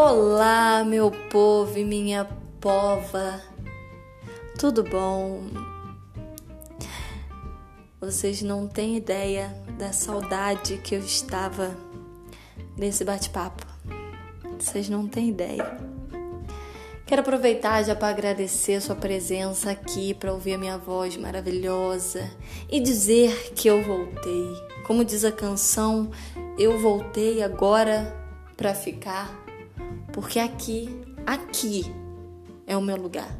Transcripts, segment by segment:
Olá, meu povo e minha pova. Tudo bom? Vocês não têm ideia da saudade que eu estava nesse bate-papo. Vocês não têm ideia. Quero aproveitar já para agradecer sua presença aqui, para ouvir a minha voz maravilhosa e dizer que eu voltei. Como diz a canção, eu voltei agora para ficar, porque aqui, aqui é o meu lugar.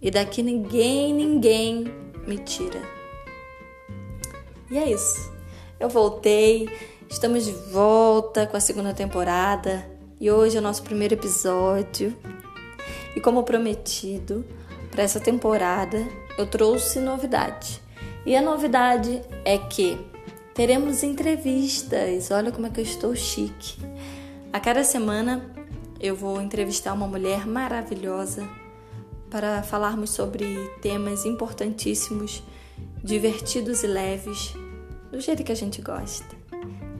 E daqui ninguém, ninguém me tira. E é isso. Eu voltei, estamos de volta com a segunda temporada e hoje é o nosso primeiro episódio. E como prometido, para essa temporada eu trouxe novidade. E a novidade é que teremos entrevistas. Olha como é que eu estou chique. A cada semana eu vou entrevistar uma mulher maravilhosa para falarmos sobre temas importantíssimos, divertidos e leves, do jeito que a gente gosta.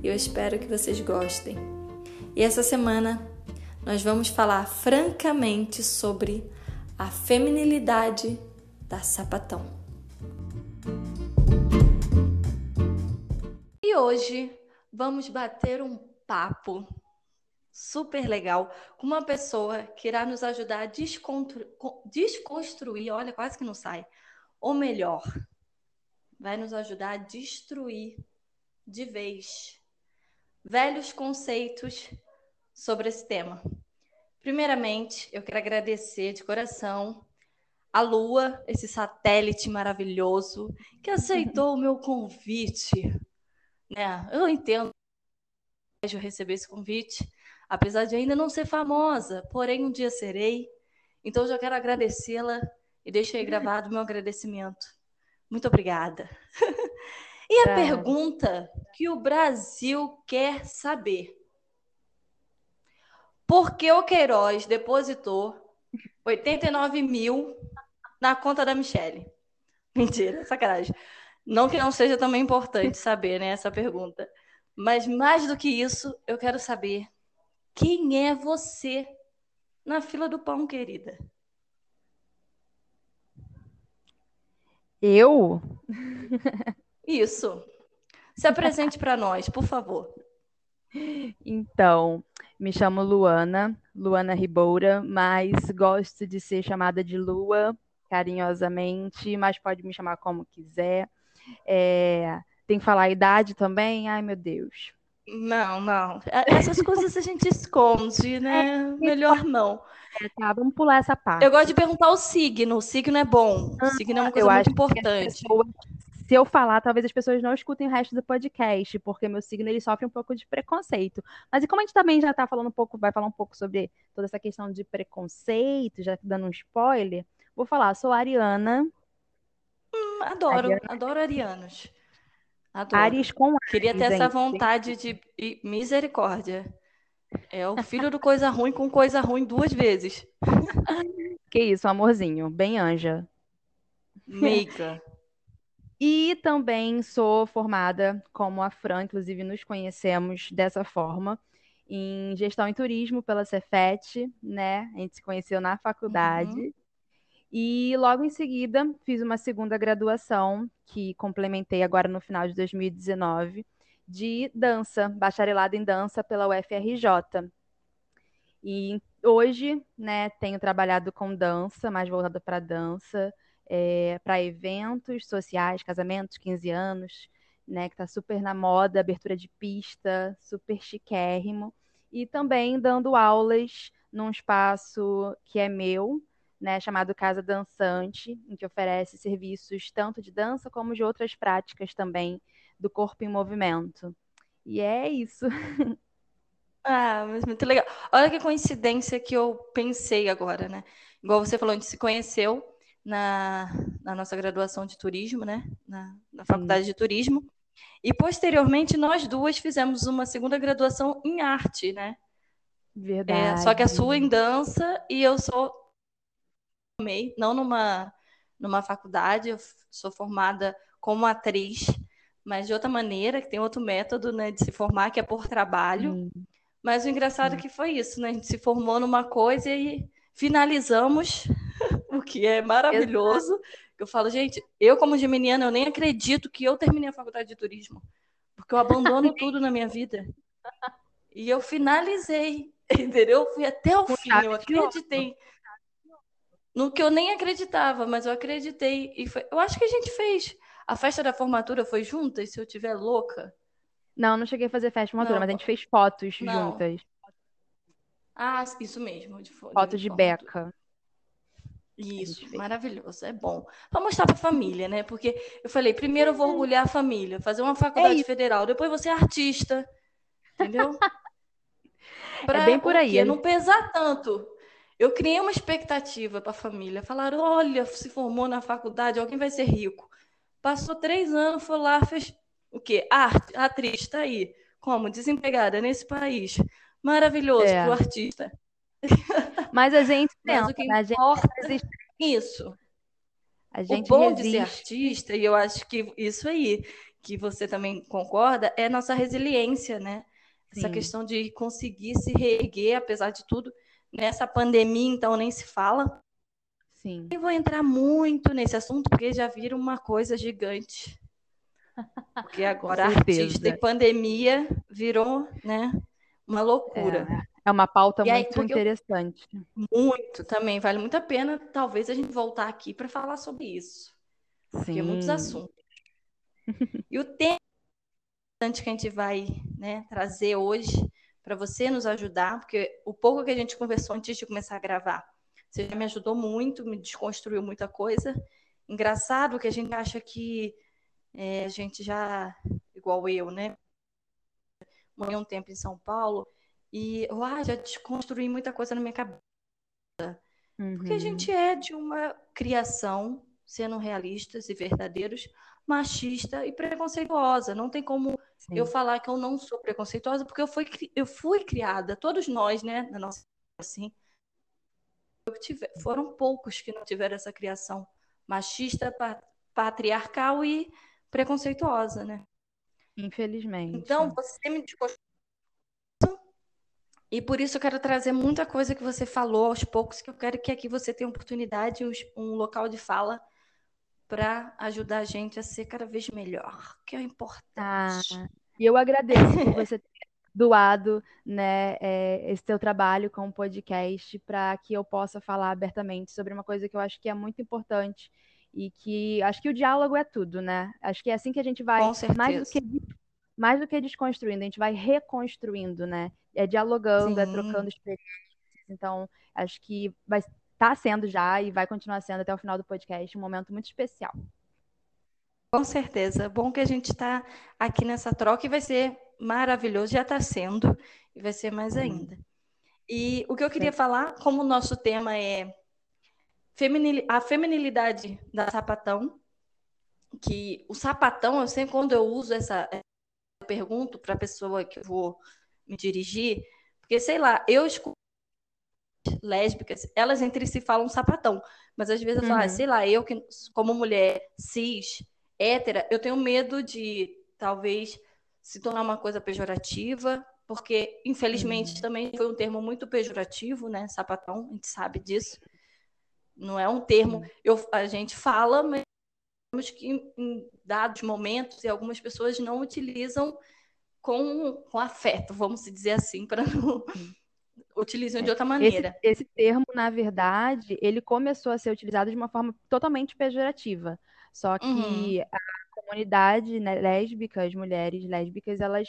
Eu espero que vocês gostem. E essa semana nós vamos falar francamente sobre a feminilidade da sapatão. E hoje vamos bater um papo super legal com uma pessoa que irá nos ajudar a desconstruir, olha, quase que não sai, ou melhor, vai nos ajudar a destruir de vez velhos conceitos sobre esse tema. Primeiramente, eu quero agradecer de coração a Lua, esse satélite maravilhoso que aceitou o meu convite. Né? Eu entendo eu receber esse convite, apesar de ainda não ser famosa, porém um dia serei. Então, eu já quero agradecê-la e deixo aí gravado o meu agradecimento. Muito obrigada. e a pergunta que o Brasil quer saber: por que o Queiroz depositou 89 mil na conta da Michelle? Mentira, sacanagem. Não que não seja também importante saber né, essa pergunta. Mas mais do que isso, eu quero saber quem é você na fila do pão, querida? Eu? Isso. Se apresente para nós, por favor. Então, me chamo Luana, Luana Riboura, mas gosto de ser chamada de Lua, carinhosamente, mas pode me chamar como quiser. É, tem que falar a idade também? Ai, meu Deus. Não, não. É, essas coisas a gente esconde, né? É, Melhor não. É, tá, vamos pular essa parte. Eu gosto de perguntar o signo. O signo é bom. O signo é uma coisa eu muito importante. Pessoas, se eu falar, talvez as pessoas não escutem o resto do podcast, porque meu signo ele sofre um pouco de preconceito. Mas e como a gente também já está falando um pouco, vai falar um pouco sobre toda essa questão de preconceito, já dando um spoiler, vou falar, sou Ariana. Hum, adoro, Ariana. adoro arianos. Adoro. Ares com Ares, Queria ter essa vontade de misericórdia. É o filho do coisa ruim com coisa ruim duas vezes. Que isso, amorzinho, bem anja. Meiga. E também sou formada como a Fran, inclusive nos conhecemos dessa forma, em gestão e turismo pela Cefet, né? A gente se conheceu na faculdade. Uhum. E logo em seguida fiz uma segunda graduação, que complementei agora no final de 2019, de dança, bacharelado em dança pela UFRJ. E hoje, né, tenho trabalhado com dança, mais voltada para dança, é, para eventos sociais, casamentos, 15 anos, né, que está super na moda, abertura de pista, super chiquérrimo, e também dando aulas num espaço que é meu, né, chamado Casa Dançante, em que oferece serviços tanto de dança como de outras práticas também do corpo em movimento. E é isso. Ah, mas muito legal. Olha que coincidência que eu pensei agora, né? Igual você falou, a gente se conheceu na, na nossa graduação de turismo, né? Na, na faculdade de turismo. E posteriormente nós duas fizemos uma segunda graduação em arte, né? Verdade. É, só que a sua em dança e eu sou não numa numa faculdade, eu sou formada como atriz, mas de outra maneira, que tem outro método, né, de se formar que é por trabalho. Hum. Mas o engraçado é que foi isso, né? A gente se formou numa coisa e finalizamos, o que é maravilhoso. Eu falo, gente, eu como geminiana, eu nem acredito que eu terminei a faculdade de turismo, porque eu abandono tudo na minha vida. E eu finalizei, entendeu? Eu fui até o fim, eu acreditei. No que eu nem acreditava, mas eu acreditei. E foi... eu acho que a gente fez. A festa da formatura foi juntas, se eu tiver louca. Não, não cheguei a fazer festa de formatura, mas a gente fez fotos não. juntas. Ah, isso mesmo. De fotos de, de beca. Isso, maravilhoso, é bom. Para mostrar para a família, né? Porque eu falei, primeiro eu vou orgulhar a família, fazer uma faculdade é federal, depois você é artista, entendeu? Pra, é bem por aí. Não pesar tanto. Eu criei uma expectativa para a família. Falaram, olha, se formou na faculdade, alguém vai ser rico. Passou três anos, foi lá, fez o quê? Arte, atriz, está aí. Como? Desempregada nesse país. Maravilhoso é. para o artista. Mas a gente Mas o que né? importa é isso. A gente o bom resiste. de ser artista, e eu acho que isso aí, que você também concorda, é nossa resiliência, né? Sim. Essa questão de conseguir se reerguer, apesar de tudo. Nessa pandemia, então, nem se fala. Sim. Nem vou entrar muito nesse assunto, porque já vira uma coisa gigante. Porque agora artista e pandemia virou, né? Uma loucura. É. É uma pauta e muito aí, interessante. Eu... Muito também, vale muito a pena talvez a gente voltar aqui para falar sobre isso. Porque Sim. é muitos assuntos. e o tema que a gente vai né, trazer hoje para você nos ajudar, porque o pouco que a gente conversou antes de começar a gravar, você já me ajudou muito, me desconstruiu muita coisa. Engraçado que a gente acha que é, a gente já, igual eu, né? Morei um tempo em São Paulo e eu ah, já desconstruí muita coisa na minha cabeça. Uhum. Porque a gente uhum. é de uma criação, sendo realistas e verdadeiros, machista e preconceituosa. Não tem como Sim. eu falar que eu não sou preconceituosa, porque eu fui, eu fui criada, todos nós, né, na nossa assim, tive, foram poucos que não tiveram essa criação machista, patriarcal e preconceituosa, né? Infelizmente. Então, você me desconstruiu e por isso eu quero trazer muita coisa que você falou aos poucos, que eu quero que aqui você tenha oportunidade, um local de fala para ajudar a gente a ser cada vez melhor, que é importante. Ah, e eu agradeço por você ter doado né, é, esse teu trabalho com o podcast para que eu possa falar abertamente sobre uma coisa que eu acho que é muito importante e que acho que o diálogo é tudo, né? Acho que é assim que a gente vai mais do que mais do que desconstruindo, a gente vai reconstruindo, né? É dialogando, é Sim. é trocando experiências. Então, acho que vai estar tá sendo já e vai continuar sendo até o final do podcast um momento muito especial. Com certeza. Bom que a gente está aqui nessa troca e vai ser maravilhoso. Já está sendo e vai ser mais ainda. E o que eu queria Sim. falar, como o nosso tema é feminil... a feminilidade da sapatão, que o sapatão, eu sempre quando eu uso essa eu pergunto para a pessoa que eu vou me dirigir, porque sei lá, eu escuto lésbicas, elas entre si falam sapatão, mas às vezes eu falo, ah, uhum. sei lá, eu que como mulher cis, hétera, eu tenho medo de talvez se tornar uma coisa pejorativa, porque infelizmente uhum. também foi um termo muito pejorativo, né, sapatão, a gente sabe disso. Não é um termo, uhum. eu, a gente fala, mas que em dados momentos e algumas pessoas não utilizam com, com afeto, vamos dizer assim, para não utilizam de outra maneira. Esse, esse, termo, na verdade, ele começou a ser utilizado de uma forma totalmente pejorativa. Só que uhum. a comunidade né, lésbica, as mulheres lésbicas, elas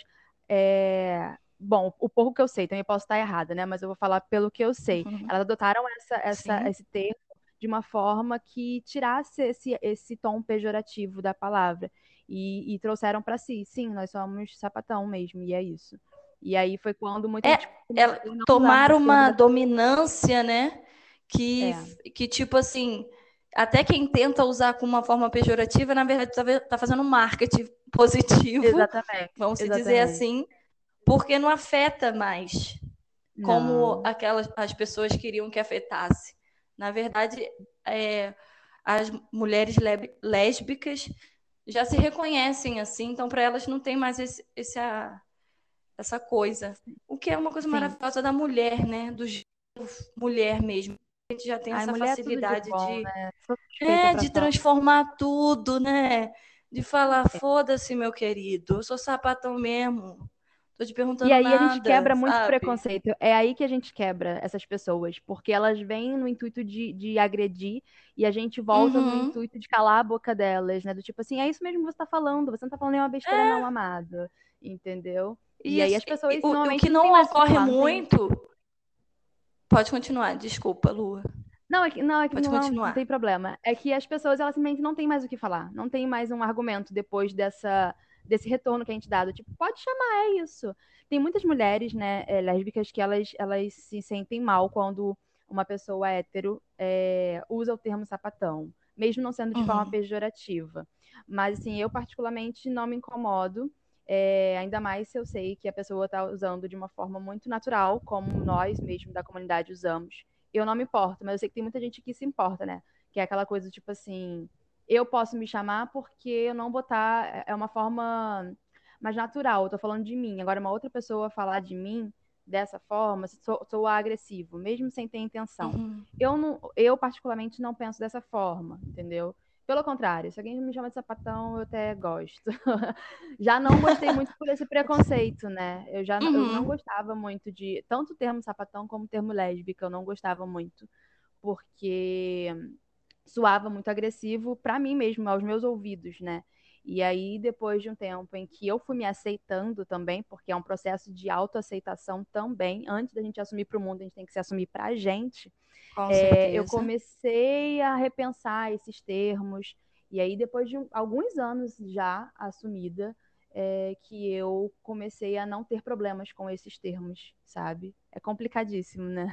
é... Bom, o pouco que eu sei, também posso estar errada, né? Mas eu vou falar pelo que eu sei. Uhum. Elas adotaram essa, essa, esse termo de uma forma que tirasse esse, esse tom pejorativo da palavra. E, e trouxeram para si, sim, nós somos sapatão mesmo, e é isso. E aí foi quando muita é, ela tomaram uma dominância, né? Que, é. que, tipo assim, até quem tenta usar com uma forma pejorativa, na verdade, está tá fazendo um marketing positivo. Exatamente. Vamos Exatamente. dizer assim, porque não afeta mais como não. aquelas as pessoas queriam que afetasse. Na verdade, é, as mulheres lésbicas já se reconhecem assim, então para elas não tem mais esse, esse, essa coisa. O que é uma coisa Sim. maravilhosa da mulher, né? Do mulher mesmo. A gente já tem Ai, essa facilidade de, bom, de, né? é, de transformar tudo, né? De falar, é. foda-se, meu querido, eu sou sapatão mesmo. Tô te perguntando E aí nada, a gente quebra muito sabe? preconceito. É aí que a gente quebra essas pessoas, porque elas vêm no intuito de, de agredir e a gente volta uhum. no intuito de calar a boca delas, né? Do tipo assim, é isso mesmo que você tá falando, você não tá falando nenhuma besteira é. não, amado. Entendeu? E, e aí as pessoas o, o que não, ocorre muito. Pode continuar, desculpa, Lua. Não, é que, não, é que Pode não, continuar. não tem problema. É que as pessoas, elas simplesmente não têm mais o que falar. Não tem mais um argumento depois dessa desse retorno que a gente dá, do tipo, pode chamar, é isso. Tem muitas mulheres, né, é, lésbicas que elas, elas se sentem mal quando uma pessoa hétero é, usa o termo sapatão, mesmo não sendo de uhum. forma pejorativa. Mas, assim, eu particularmente não me incomodo, é, ainda mais se eu sei que a pessoa está usando de uma forma muito natural, como nós mesmo da comunidade usamos. Eu não me importo, mas eu sei que tem muita gente que se importa, né? Que é aquela coisa, tipo assim, eu posso me chamar porque eu não botar. É, é uma forma mais natural. Eu tô falando de mim. Agora, uma outra pessoa falar de mim dessa forma, sou, sou agressivo, mesmo sem ter intenção. Uhum. Eu, não, eu, particularmente, não penso dessa forma, entendeu? Pelo contrário, se alguém me chama de sapatão, eu até gosto. já não gostei muito por esse preconceito, né? Eu já uhum. eu não gostava muito de. Tanto o termo sapatão como o termo lésbica, eu não gostava muito. Porque soava muito agressivo para mim mesmo, aos meus ouvidos, né? E aí, depois de um tempo em que eu fui me aceitando também, porque é um processo de autoaceitação também, antes da gente assumir para o mundo, a gente tem que se assumir para a gente. É, eu comecei a repensar esses termos, e aí, depois de alguns anos já assumida, é, que eu comecei a não ter problemas com esses termos, sabe? É complicadíssimo, né?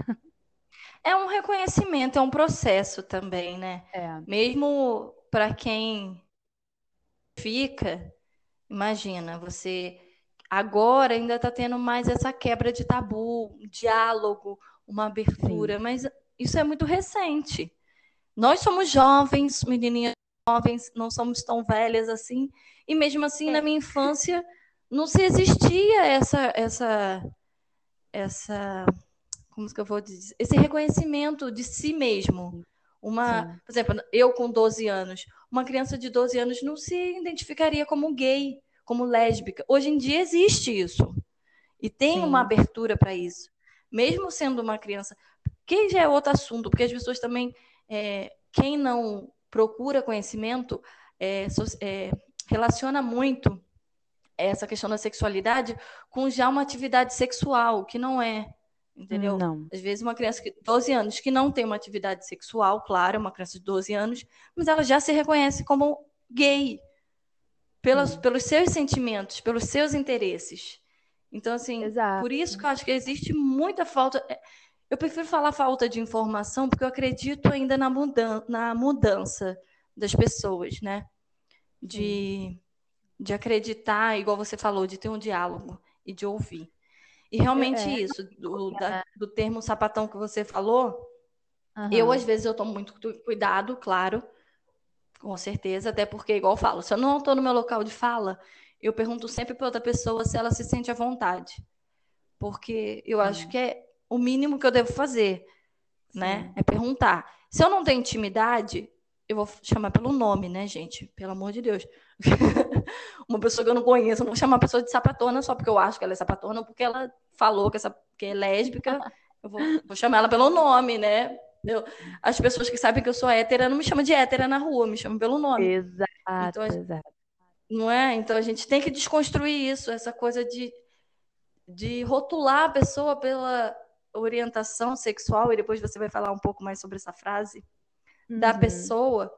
É um reconhecimento, é um processo também, né? É. Mesmo para quem fica, imagina, você agora ainda está tendo mais essa quebra de tabu, um diálogo, uma abertura, Sim. mas isso é muito recente. Nós somos jovens, menininhas jovens, não somos tão velhas assim, e mesmo assim, é. na minha infância, não se existia essa essa essa como que eu vou dizer, esse reconhecimento de si mesmo. Uma, Sim. por exemplo, eu com 12 anos, uma criança de 12 anos não se identificaria como gay, como lésbica. Hoje em dia existe isso. E tem Sim. uma abertura para isso. Mesmo sendo uma criança. Que já é outro assunto, porque as pessoas também. É, quem não procura conhecimento é, é, relaciona muito essa questão da sexualidade com já uma atividade sexual, que não é. Entendeu? Não. Às vezes uma criança de 12 anos que não tem uma atividade sexual, claro, é uma criança de 12 anos, mas ela já se reconhece como gay pelos, pelos seus sentimentos, pelos seus interesses. Então, assim, Exato. por isso que eu acho que existe muita falta. É, eu prefiro falar falta de informação, porque eu acredito ainda na, mudan na mudança das pessoas, né? De, de acreditar, igual você falou, de ter um diálogo e de ouvir. E realmente é. isso, do, da, do termo sapatão que você falou, uhum. eu às vezes eu tomo muito cuidado, claro, com certeza, até porque, igual eu falo, se eu não estou no meu local de fala, eu pergunto sempre para outra pessoa se ela se sente à vontade. Porque eu acho que é o mínimo que eu devo fazer, né? Sim. né? É perguntar. Se eu não tenho intimidade, eu vou chamar pelo nome, né, gente? Pelo amor de Deus. uma pessoa que eu não conheço, eu não vou chamar a pessoa de sapatona só porque eu acho que ela é sapatona ou porque ela falou que, essa, que é lésbica. Eu vou, vou chamar ela pelo nome, né? Eu, as pessoas que sabem que eu sou hétera não me chamam de hétera na rua, me chamam pelo nome. Exato, então, exato. Não é? Então a gente tem que desconstruir isso, essa coisa de, de rotular a pessoa pela orientação sexual, e depois você vai falar um pouco mais sobre essa frase, uhum. da pessoa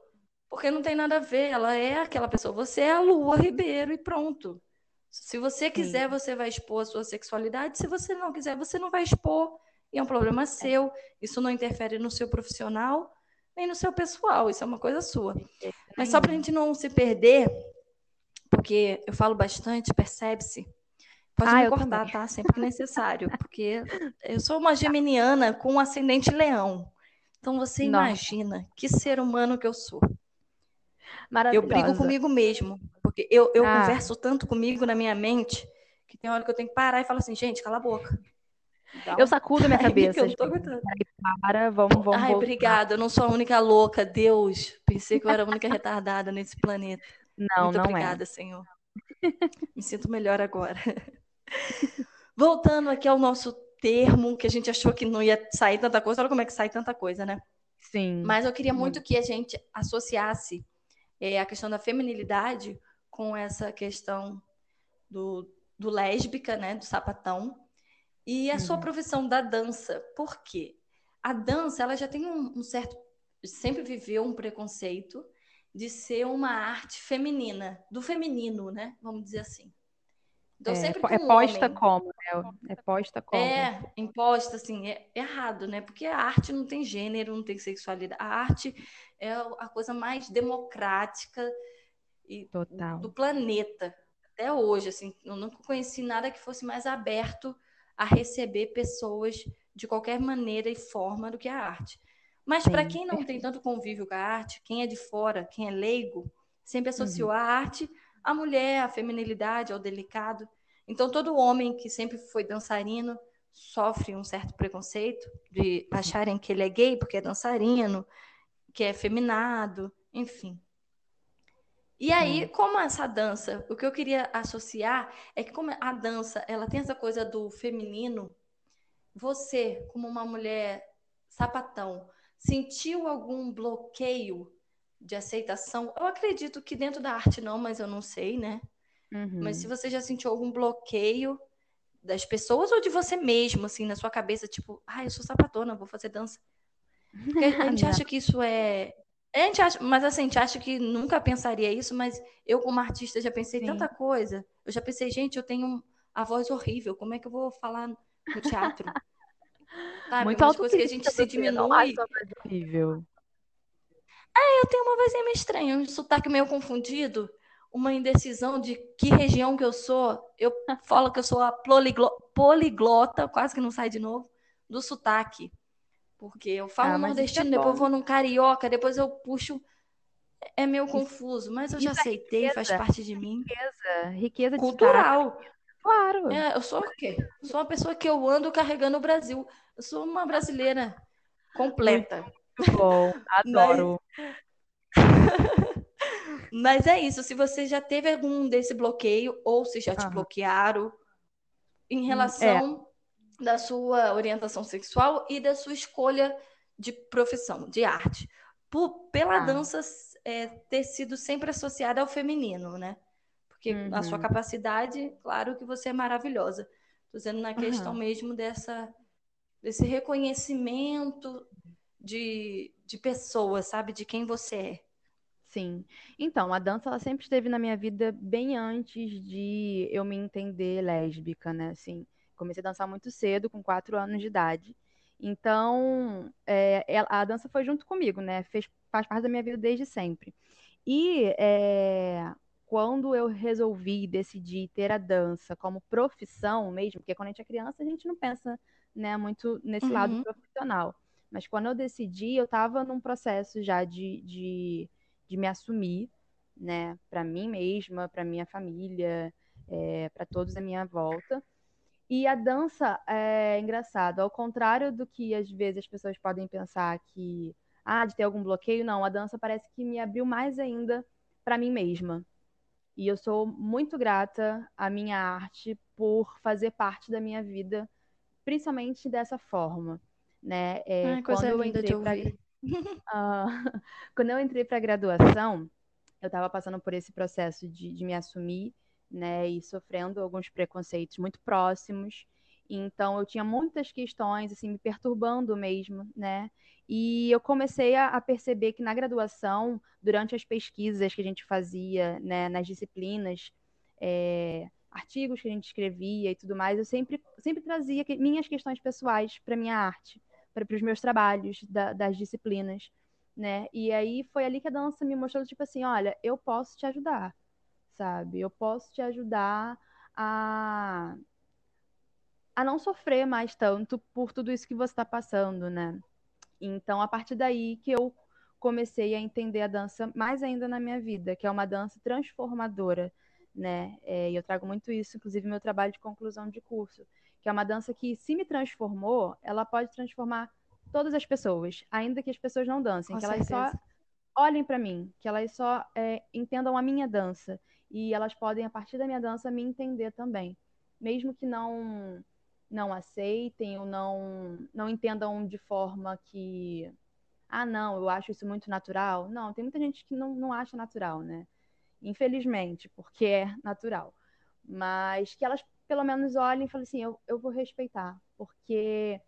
porque não tem nada a ver, ela é aquela pessoa. Você é a Lua Ribeiro e pronto. Se você quiser, Sim. você vai expor a sua sexualidade. Se você não quiser, você não vai expor. E é um problema é. seu. Isso não interfere no seu profissional nem no seu pessoal. Isso é uma coisa sua. Mas só para a gente não se perder, porque eu falo bastante, percebe-se. Pode ah, me cortar, também. tá? Sempre que necessário. Porque eu sou uma geminiana com um ascendente leão. Então você Nossa. imagina que ser humano que eu sou. Eu brigo comigo mesmo, porque eu, eu ah. converso tanto comigo na minha mente, que tem hora que eu tenho que parar e falar assim, gente, cala a boca. Dá eu sacudo minha cabeça. eu não tô aguentando. Para, vamos, vamos. Ai, obrigada. Eu não sou a única louca. Deus, pensei que eu era a única retardada nesse planeta. Não, Muito não obrigada, é. Senhor. Me sinto melhor agora. Voltando aqui ao nosso termo, que a gente achou que não ia sair tanta coisa. Olha como é que sai tanta coisa, né? Sim. Mas eu queria muito que a gente associasse é, a questão da feminilidade com essa questão do, do lésbica, né? Do sapatão. E a uhum. sua profissão da dança. Por quê? A dança, ela já tem um, um certo. Sempre viveu um preconceito de ser uma arte feminina, do feminino, né? Vamos dizer assim. Então, é, sempre é posta homem... como, né? É posta como. É, imposta, assim, é errado, né? Porque a arte não tem gênero, não tem sexualidade. A arte é a coisa mais democrática e Total. do planeta. Até hoje, assim, eu nunca conheci nada que fosse mais aberto a receber pessoas de qualquer maneira e forma do que a arte. Mas para quem não tem tanto convívio com a arte, quem é de fora, quem é leigo, sempre associou uhum. a arte à mulher, à feminilidade, ao delicado. Então todo homem que sempre foi dançarino sofre um certo preconceito de acharem que ele é gay porque é dançarino, que é feminado, enfim. E aí, como essa dança, o que eu queria associar é que como a dança, ela tem essa coisa do feminino, você, como uma mulher sapatão, sentiu algum bloqueio de aceitação? Eu acredito que dentro da arte não, mas eu não sei, né? Uhum. Mas se você já sentiu algum bloqueio das pessoas ou de você mesmo, assim, na sua cabeça, tipo, ah, eu sou sapatona, vou fazer dança. Porque a gente acha que isso é a gente acha, mas assim, a gente acha que nunca pensaria isso, mas eu, como artista, já pensei Sim. tanta coisa. Eu já pensei, gente, eu tenho a voz horrível, como é que eu vou falar no teatro? Sabe, Muito umas coisas que a gente se diminui. horrível. É, eu tenho uma vozinha meio estranha, um sotaque meio confundido, uma indecisão de que região que eu sou. Eu falo que eu sou a poliglo poliglota, quase que não sai de novo, do sotaque. Porque eu falo ah, nordestino, é depois eu vou num carioca, depois eu puxo. É meio confuso, mas eu já isso é aceitei, riqueza, faz parte de mim. Riqueza, riqueza cultural. Claro. É, eu sou o quê? Eu sou uma pessoa que eu ando carregando o Brasil. Eu sou uma brasileira completa. Muito bom, adoro. Mas... mas... é isso. Se você já teve algum desse bloqueio, ou se já te uhum. bloquearam, em hum, relação é da sua orientação sexual e da sua escolha de profissão, de arte. Por, pela ah. dança é, ter sido sempre associada ao feminino, né? Porque uhum. a sua capacidade, claro que você é maravilhosa. Estou dizendo na questão uhum. mesmo dessa, desse reconhecimento de, de pessoa, sabe? De quem você é. Sim. Então, a dança ela sempre esteve na minha vida bem antes de eu me entender lésbica, né? Assim, Comecei a dançar muito cedo, com quatro anos de idade. Então, é, a dança foi junto comigo, né? Fez, faz parte da minha vida desde sempre. E é, quando eu resolvi decidir ter a dança como profissão mesmo, porque quando a gente é criança, a gente não pensa né, muito nesse uhum. lado profissional. Mas quando eu decidi, eu estava num processo já de, de, de me assumir, né, para mim mesma, para minha família, é, para todos à minha volta. E a dança é engraçado, ao contrário do que às vezes as pessoas podem pensar que ah, de ter algum bloqueio, não, a dança parece que me abriu mais ainda para mim mesma. E eu sou muito grata à minha arte por fazer parte da minha vida, principalmente dessa forma, né? É, Ai, quando eu entrei para uh, quando eu entrei para graduação, eu estava passando por esse processo de, de me assumir né, e sofrendo alguns preconceitos muito próximos. Então eu tinha muitas questões assim me perturbando mesmo, né? E eu comecei a, a, perceber que na graduação, durante as pesquisas que a gente fazia, né, nas disciplinas, é, artigos que a gente escrevia e tudo mais, eu sempre, sempre trazia que, minhas questões pessoais para minha arte, para os meus trabalhos da, das disciplinas, né? E aí foi ali que a dança me mostrou tipo assim, olha, eu posso te ajudar sabe? Eu posso te ajudar a a não sofrer mais tanto por tudo isso que você está passando, né? Então, a partir daí que eu comecei a entender a dança mais ainda na minha vida, que é uma dança transformadora, né? É, e eu trago muito isso, inclusive, no meu trabalho de conclusão de curso, que é uma dança que, se me transformou, ela pode transformar todas as pessoas, ainda que as pessoas não dancem, Com que elas certeza. só olhem para mim, que elas só é, entendam a minha dança e elas podem, a partir da minha dança, me entender também, mesmo que não não aceitem ou não não entendam de forma que ah, não, eu acho isso muito natural. Não, tem muita gente que não, não acha natural, né? Infelizmente, porque é natural. Mas que elas pelo menos olhem e falem assim: eu, eu vou respeitar, porque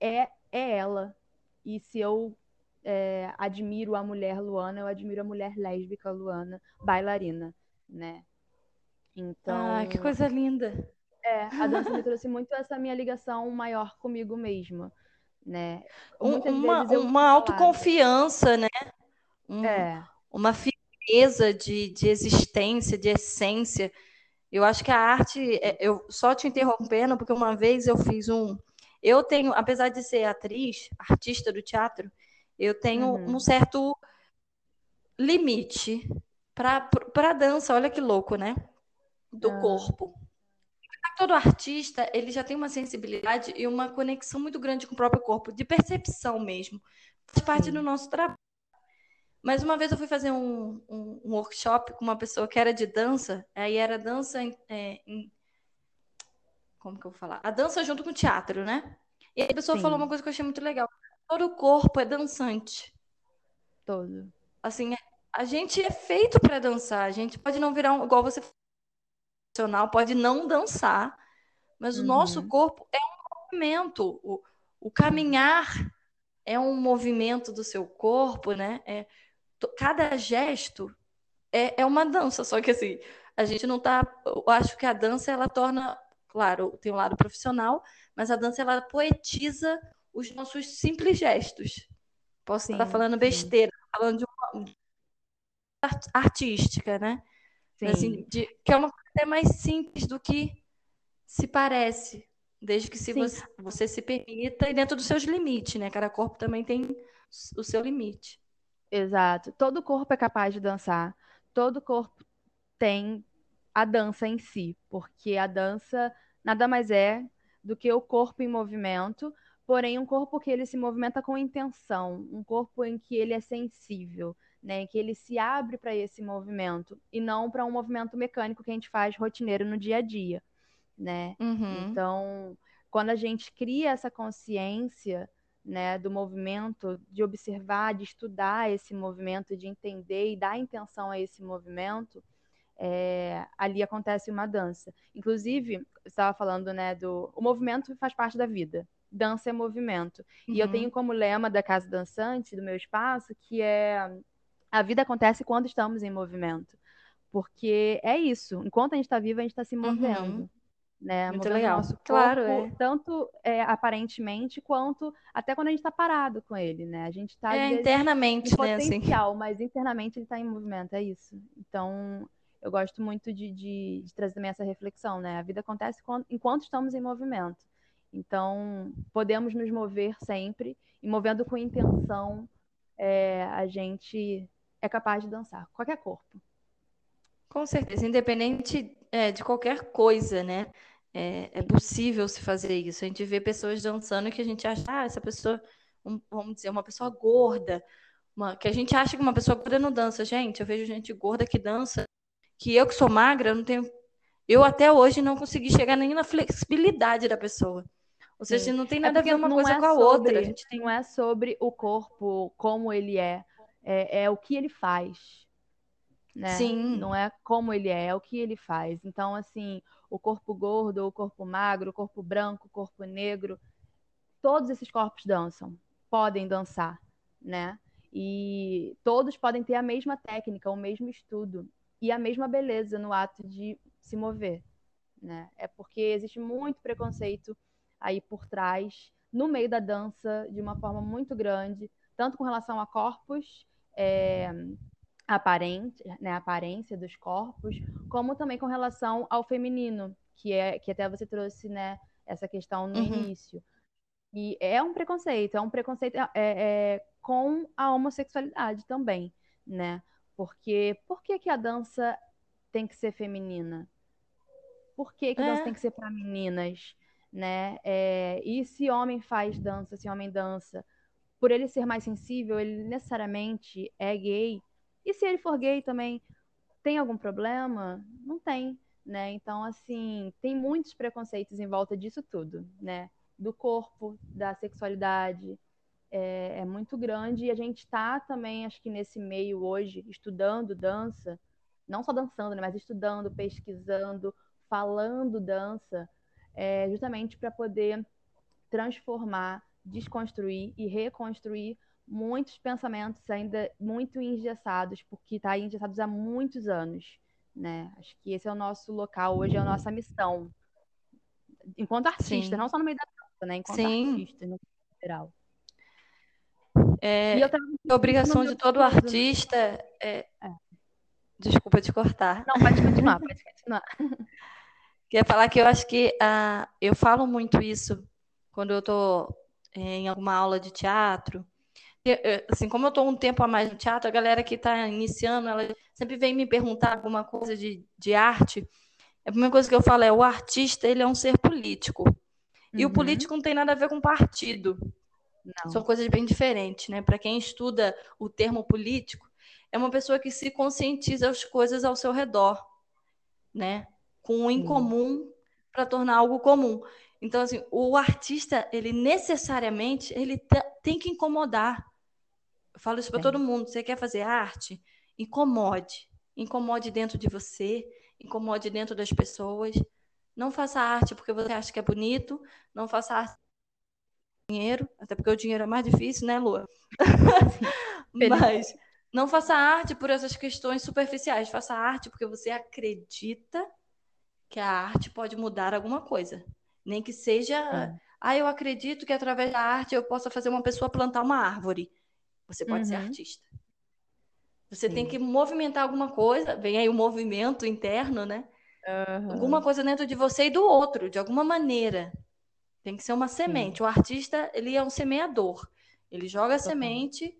é, é ela. E se eu é, admiro a mulher Luana, eu admiro a mulher lésbica Luana, bailarina, né? Então. Ah, que coisa linda. É, a dança me trouxe muito essa minha ligação maior comigo mesma, né? Muitas uma, uma autoconfiança, né? Um, é. Uma firmeza de, de existência, de essência. Eu acho que a arte, é, eu só te interrompendo, porque uma vez eu fiz um. Eu tenho, apesar de ser atriz, artista do teatro, eu tenho Uhum. um certo limite para a dança. Olha que louco, né? Do Ah. corpo. Todo artista, ele já tem uma sensibilidade e uma conexão muito grande com o próprio corpo, de percepção mesmo. Faz parte Sim. do nosso trabalho. Mas uma vez eu fui fazer um, um, um workshop com uma pessoa que era de dança, aí era dança em, é, em- Como que eu vou falar? A dança junto com o teatro, né? E a pessoa Sim. falou uma coisa que eu achei muito legal. Todo o corpo é dançante. Todo. Assim, a gente é feito para dançar. A gente pode não virar um, igual você profissional, pode não dançar, mas o nosso Uhum. corpo é um movimento. O, o caminhar é um movimento do seu corpo, né? É, cada gesto é, é uma dança, só que assim, a gente não tá. Eu acho que a dança ela torna, claro, tem um lado profissional, mas a dança ela poetiza os nossos simples gestos. Posso estar Sim, falando sim. besteira, falando de uma art- artística, né? Assim, Sim. de- que é uma coisa até mais simples do que se parece, desde que se você, você se permita e dentro dos seus limites, né? Cada corpo também tem o seu limite. Exato. Todo corpo é capaz de dançar. Todo corpo tem a dança em si, porque a dança nada mais é do que o corpo em movimento, porém um corpo que ele se movimenta com intenção, um corpo em que ele é sensível, né, em que ele se abre para esse movimento e não para um movimento mecânico que a gente faz rotineiro no dia a dia, né? Uhum. Então, quando a gente cria essa consciência, né, do movimento, de observar, de estudar esse movimento, de entender e dar intenção a esse movimento, é, ali acontece uma dança. Inclusive, você estava falando, né, do o movimento faz parte da vida. Dança é movimento. E eu Uhum. tenho como lema da Casa Dançante, do meu espaço, que é a vida acontece quando estamos em movimento. Porque é isso, enquanto a gente está vivo, a gente está se movendo. Uhum. Né? Muito legal. nosso corpo, Claro, é. tanto é, aparentemente, quanto até quando a gente está parado com ele, né? A gente está, É internamente, né? Assim. potencial, mas internamente ele está em movimento, é isso. Então, eu gosto muito de, de, de trazer também essa reflexão, né? A vida acontece quando- enquanto estamos em movimento. Então, podemos nos mover sempre, e movendo com intenção, é, a gente é capaz de dançar, qualquer corpo. Com certeza, independente é, de qualquer coisa, né? É, é possível se fazer isso. A gente vê pessoas dançando que a gente acha, ah, essa pessoa, um- vamos dizer, uma pessoa gorda, uma- que a gente acha que uma pessoa gorda não dança. Gente, eu vejo gente gorda que dança, que eu que sou magra, eu não tenho. Eu até hoje não consegui chegar nem na flexibilidade da pessoa. Ou seja, Sim. não tem É nada a porque ver uma coisa é com a sobre, outra. A gente tem não é sobre o corpo, como ele é, é, é o que ele faz, né? Sim. Não é como ele é, é o que ele faz. Então, assim, o corpo gordo, o corpo magro, o corpo branco, o corpo negro, todos esses corpos dançam, podem dançar, né? E todos podem ter a mesma técnica, o mesmo estudo e a mesma beleza no ato de se mover, né? É porque existe muito preconceito aí por trás, no meio da dança, de uma forma muito grande, tanto com relação a corpos, é, aparente, né, a aparência dos corpos, como também com relação ao feminino, que é que até você trouxe, né, essa questão no Uhum. início. E é um preconceito, é um preconceito é, é, com a homossexualidade também, né? Porque por que, que a dança tem que ser feminina? Por que, que é. dança tem que ser para meninas? Né? É, e se homem faz dança, se homem dança, por ele ser mais sensível, ele necessariamente é gay. E se ele for gay também, tem algum problema? Não tem, né? Então, assim, tem muitos preconceitos em volta disso tudo, né? Do corpo, da sexualidade, é, é muito grande. E a gente está também, acho que nesse meio hoje, estudando dança, não só dançando, né? Mas estudando, pesquisando, falando dança, é, justamente para poder transformar, desconstruir e reconstruir muitos pensamentos ainda muito engessados, porque está engessados há muitos anos. Né? Acho que esse é o nosso local hoje, é a nossa missão. Enquanto artista, Sim. não só no meio da dança, né? Enquanto Sim. artista, no geral. É, a obrigação de todo artista é... é... Desculpa te cortar. Não, pode continuar, pode continuar. Queria falar que eu acho que uh, eu falo muito isso quando eu estou é, em alguma aula de teatro. Assim, como eu estou um tempo a mais no teatro, a galera que está iniciando, ela sempre vem me perguntar alguma coisa de, de arte. A primeira coisa que eu falo é: o artista ele é um ser político. Uhum. E o uhum. político não tem nada a ver com partido. Não. São coisas bem diferentes, né? Para quem estuda o termo político, é uma pessoa que se conscientiza as coisas ao seu redor, né? com o incomum para tornar algo comum. Então, assim, o artista, ele necessariamente, ele tem que incomodar. Eu falo isso para todo mundo. Você quer fazer arte? Incomode. Incomode dentro de você, incomode dentro das pessoas. Não faça arte porque você acha que é bonito, não faça arte dinheiro, até porque o dinheiro é mais difícil, né, Lua? Mas não faça arte por essas questões superficiais, faça arte porque você acredita que a arte pode mudar alguma coisa. Nem que seja, é. ah, eu acredito que através da arte eu possa fazer uma pessoa plantar uma árvore. Você pode uhum. ser artista. Você Sim. tem que movimentar alguma coisa, vem aí o movimento interno, né? Uhum. Alguma coisa dentro de você e do outro, de alguma maneira. Tem que ser uma semente. Sim. O artista, ele é um semeador. Ele joga a semente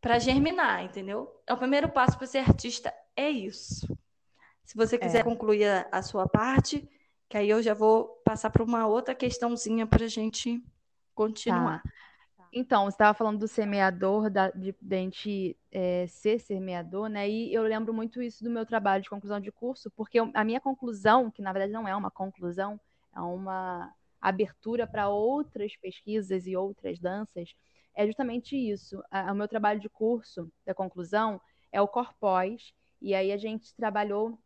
para germinar, entendeu? É o primeiro passo para ser artista é isso. Se você quiser é. concluir a, a, sua parte, que aí eu já vou passar para uma outra questãozinha para a gente continuar. Tá. Então, você estava falando do semeador, da, de, de a gente é, ser semeador, né? E eu lembro muito isso do meu trabalho de conclusão de curso, porque eu, a minha conclusão, que na verdade não é uma conclusão, é uma abertura para outras pesquisas e outras danças, é justamente isso. A, o meu trabalho de curso, da conclusão, é o corpós, e aí a gente trabalhou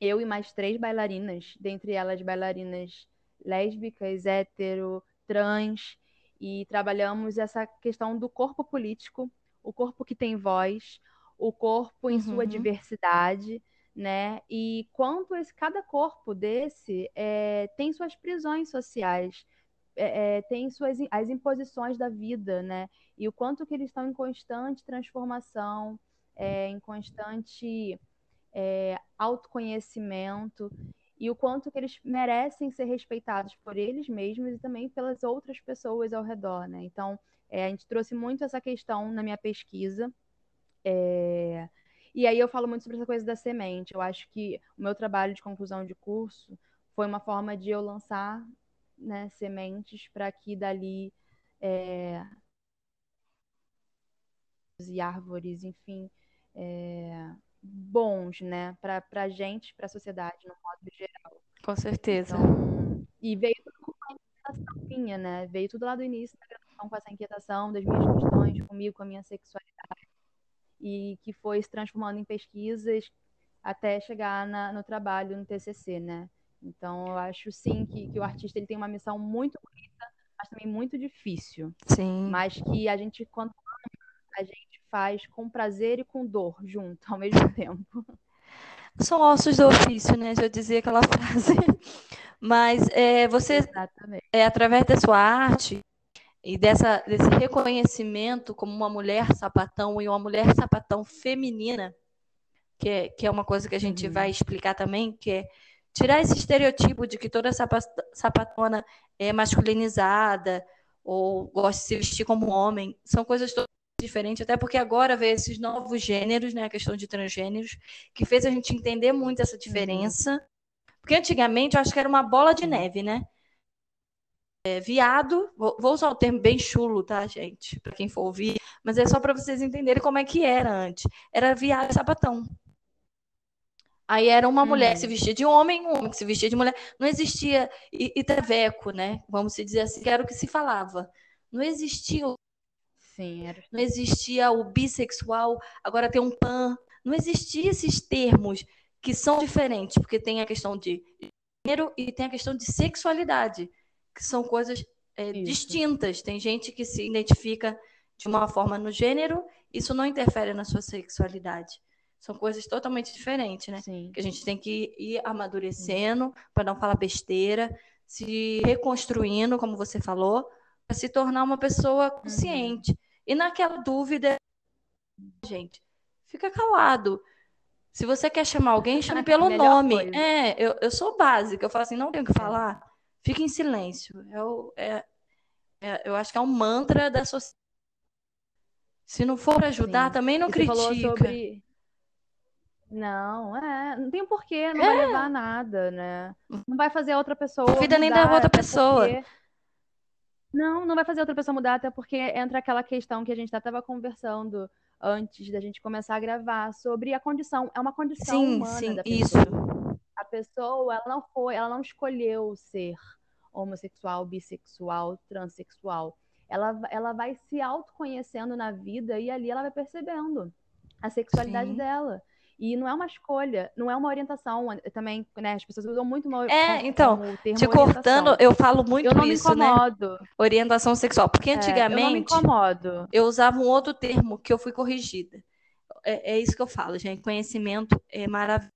eu e mais três bailarinas, dentre elas bailarinas lésbicas, hétero, trans, e trabalhamos essa questão do corpo político, o corpo que tem voz, o corpo em uhum. sua diversidade, né? E quanto esse, cada corpo desse é, tem suas prisões sociais, é, é, tem suas as imposições da vida, né? E o quanto que eles estão em constante transformação, é, em constante é, autoconhecimento e o quanto que eles merecem ser respeitados por eles mesmos e também pelas outras pessoas ao redor, né? Então, é, a gente trouxe muito essa questão na minha pesquisa. É... E aí eu falo muito sobre essa coisa da semente. Eu acho que o meu trabalho de conclusão de curso foi uma forma de eu lançar né, sementes para que dali é... e árvores, enfim, é bons, né, para a gente, para a sociedade, no modo geral. Com certeza. Então, e veio tudo com uma inquietação minha, né? Veio tudo lá do início da graduação com essa inquietação das minhas questões comigo, com a minha sexualidade, e que foi se transformando em pesquisas até chegar na, no trabalho, no TCC, né? Então, eu acho sim que, que o artista ele tem uma missão muito bonita, mas também muito difícil. Sim. Mas que a gente, quando a gente faz com prazer e com dor junto ao mesmo tempo. São ossos do ofício, né? Já dizia aquela frase. Mas é, você, Exatamente. é através da sua arte e dessa, desse reconhecimento como uma mulher sapatão e uma mulher sapatão feminina, que é, que é uma coisa que a gente uhum. vai explicar também, que é tirar esse estereotipo de que toda sapatona é masculinizada ou gosta de se vestir como homem. São coisas diferente, até porque agora vê esses novos gêneros, né, a questão de transgêneros, que fez a gente entender muito essa diferença. Porque antigamente eu acho que era uma bola de neve, né? É, viado, vou, vou, usar o termo bem chulo, tá, gente? Para quem for ouvir, mas é só para vocês entenderem como é que era antes. Era viado e sapatão. Aí era uma uhum. mulher que se vestia de homem, um homem que se vestia de mulher. Não existia itaveco, né? Vamos dizer assim, que era o que se falava. Não existia Sim, era... Não existia o bissexual, agora tem um pan. Não existia esses termos que são diferentes, porque tem a questão de gênero e tem a questão de sexualidade, que são coisas é, distintas. Tem gente que se identifica de uma forma no gênero, isso não interfere na sua sexualidade. São coisas totalmente diferentes, né? Sim. Que a gente tem que ir amadurecendo para não falar besteira, se reconstruindo, como você falou, para se tornar uma pessoa uhum. consciente. Uhum. E naquela dúvida, gente, fica calado. Se você quer chamar alguém, chame pelo nome. Coisa. É, eu, eu sou básica, eu falo assim, não tenho o que falar, fica em silêncio. Eu, é, é, eu acho que é um mantra da sociedade. Se não for ajudar, Sim. também não e critica. Falou sobre... Não, é, não tem porquê, não é. vai levar a nada, né? Não vai fazer a outra pessoa. A vida nem da outra pessoa. Porque... Não, não vai fazer outra pessoa mudar, até porque entra aquela questão que a gente estava conversando antes da gente começar a gravar sobre a condição. É uma condição sim, humana sim, da pessoa. Isso. A pessoa, ela não foi, ela não escolheu ser homossexual, bissexual, transexual. Ela, ela vai se autoconhecendo na vida e ali ela vai percebendo a sexualidade sim. dela. E não é uma escolha, não é uma orientação. Também, né? As pessoas usam muito uma, É, então, te cortando, eu falo muito eu não isso, me né? incomodo. Orientação sexual. Porque antigamente. É, eu não me incomodo. Eu usava um outro termo que eu fui corrigida. É, é isso que eu falo, gente. Conhecimento é maravilhoso.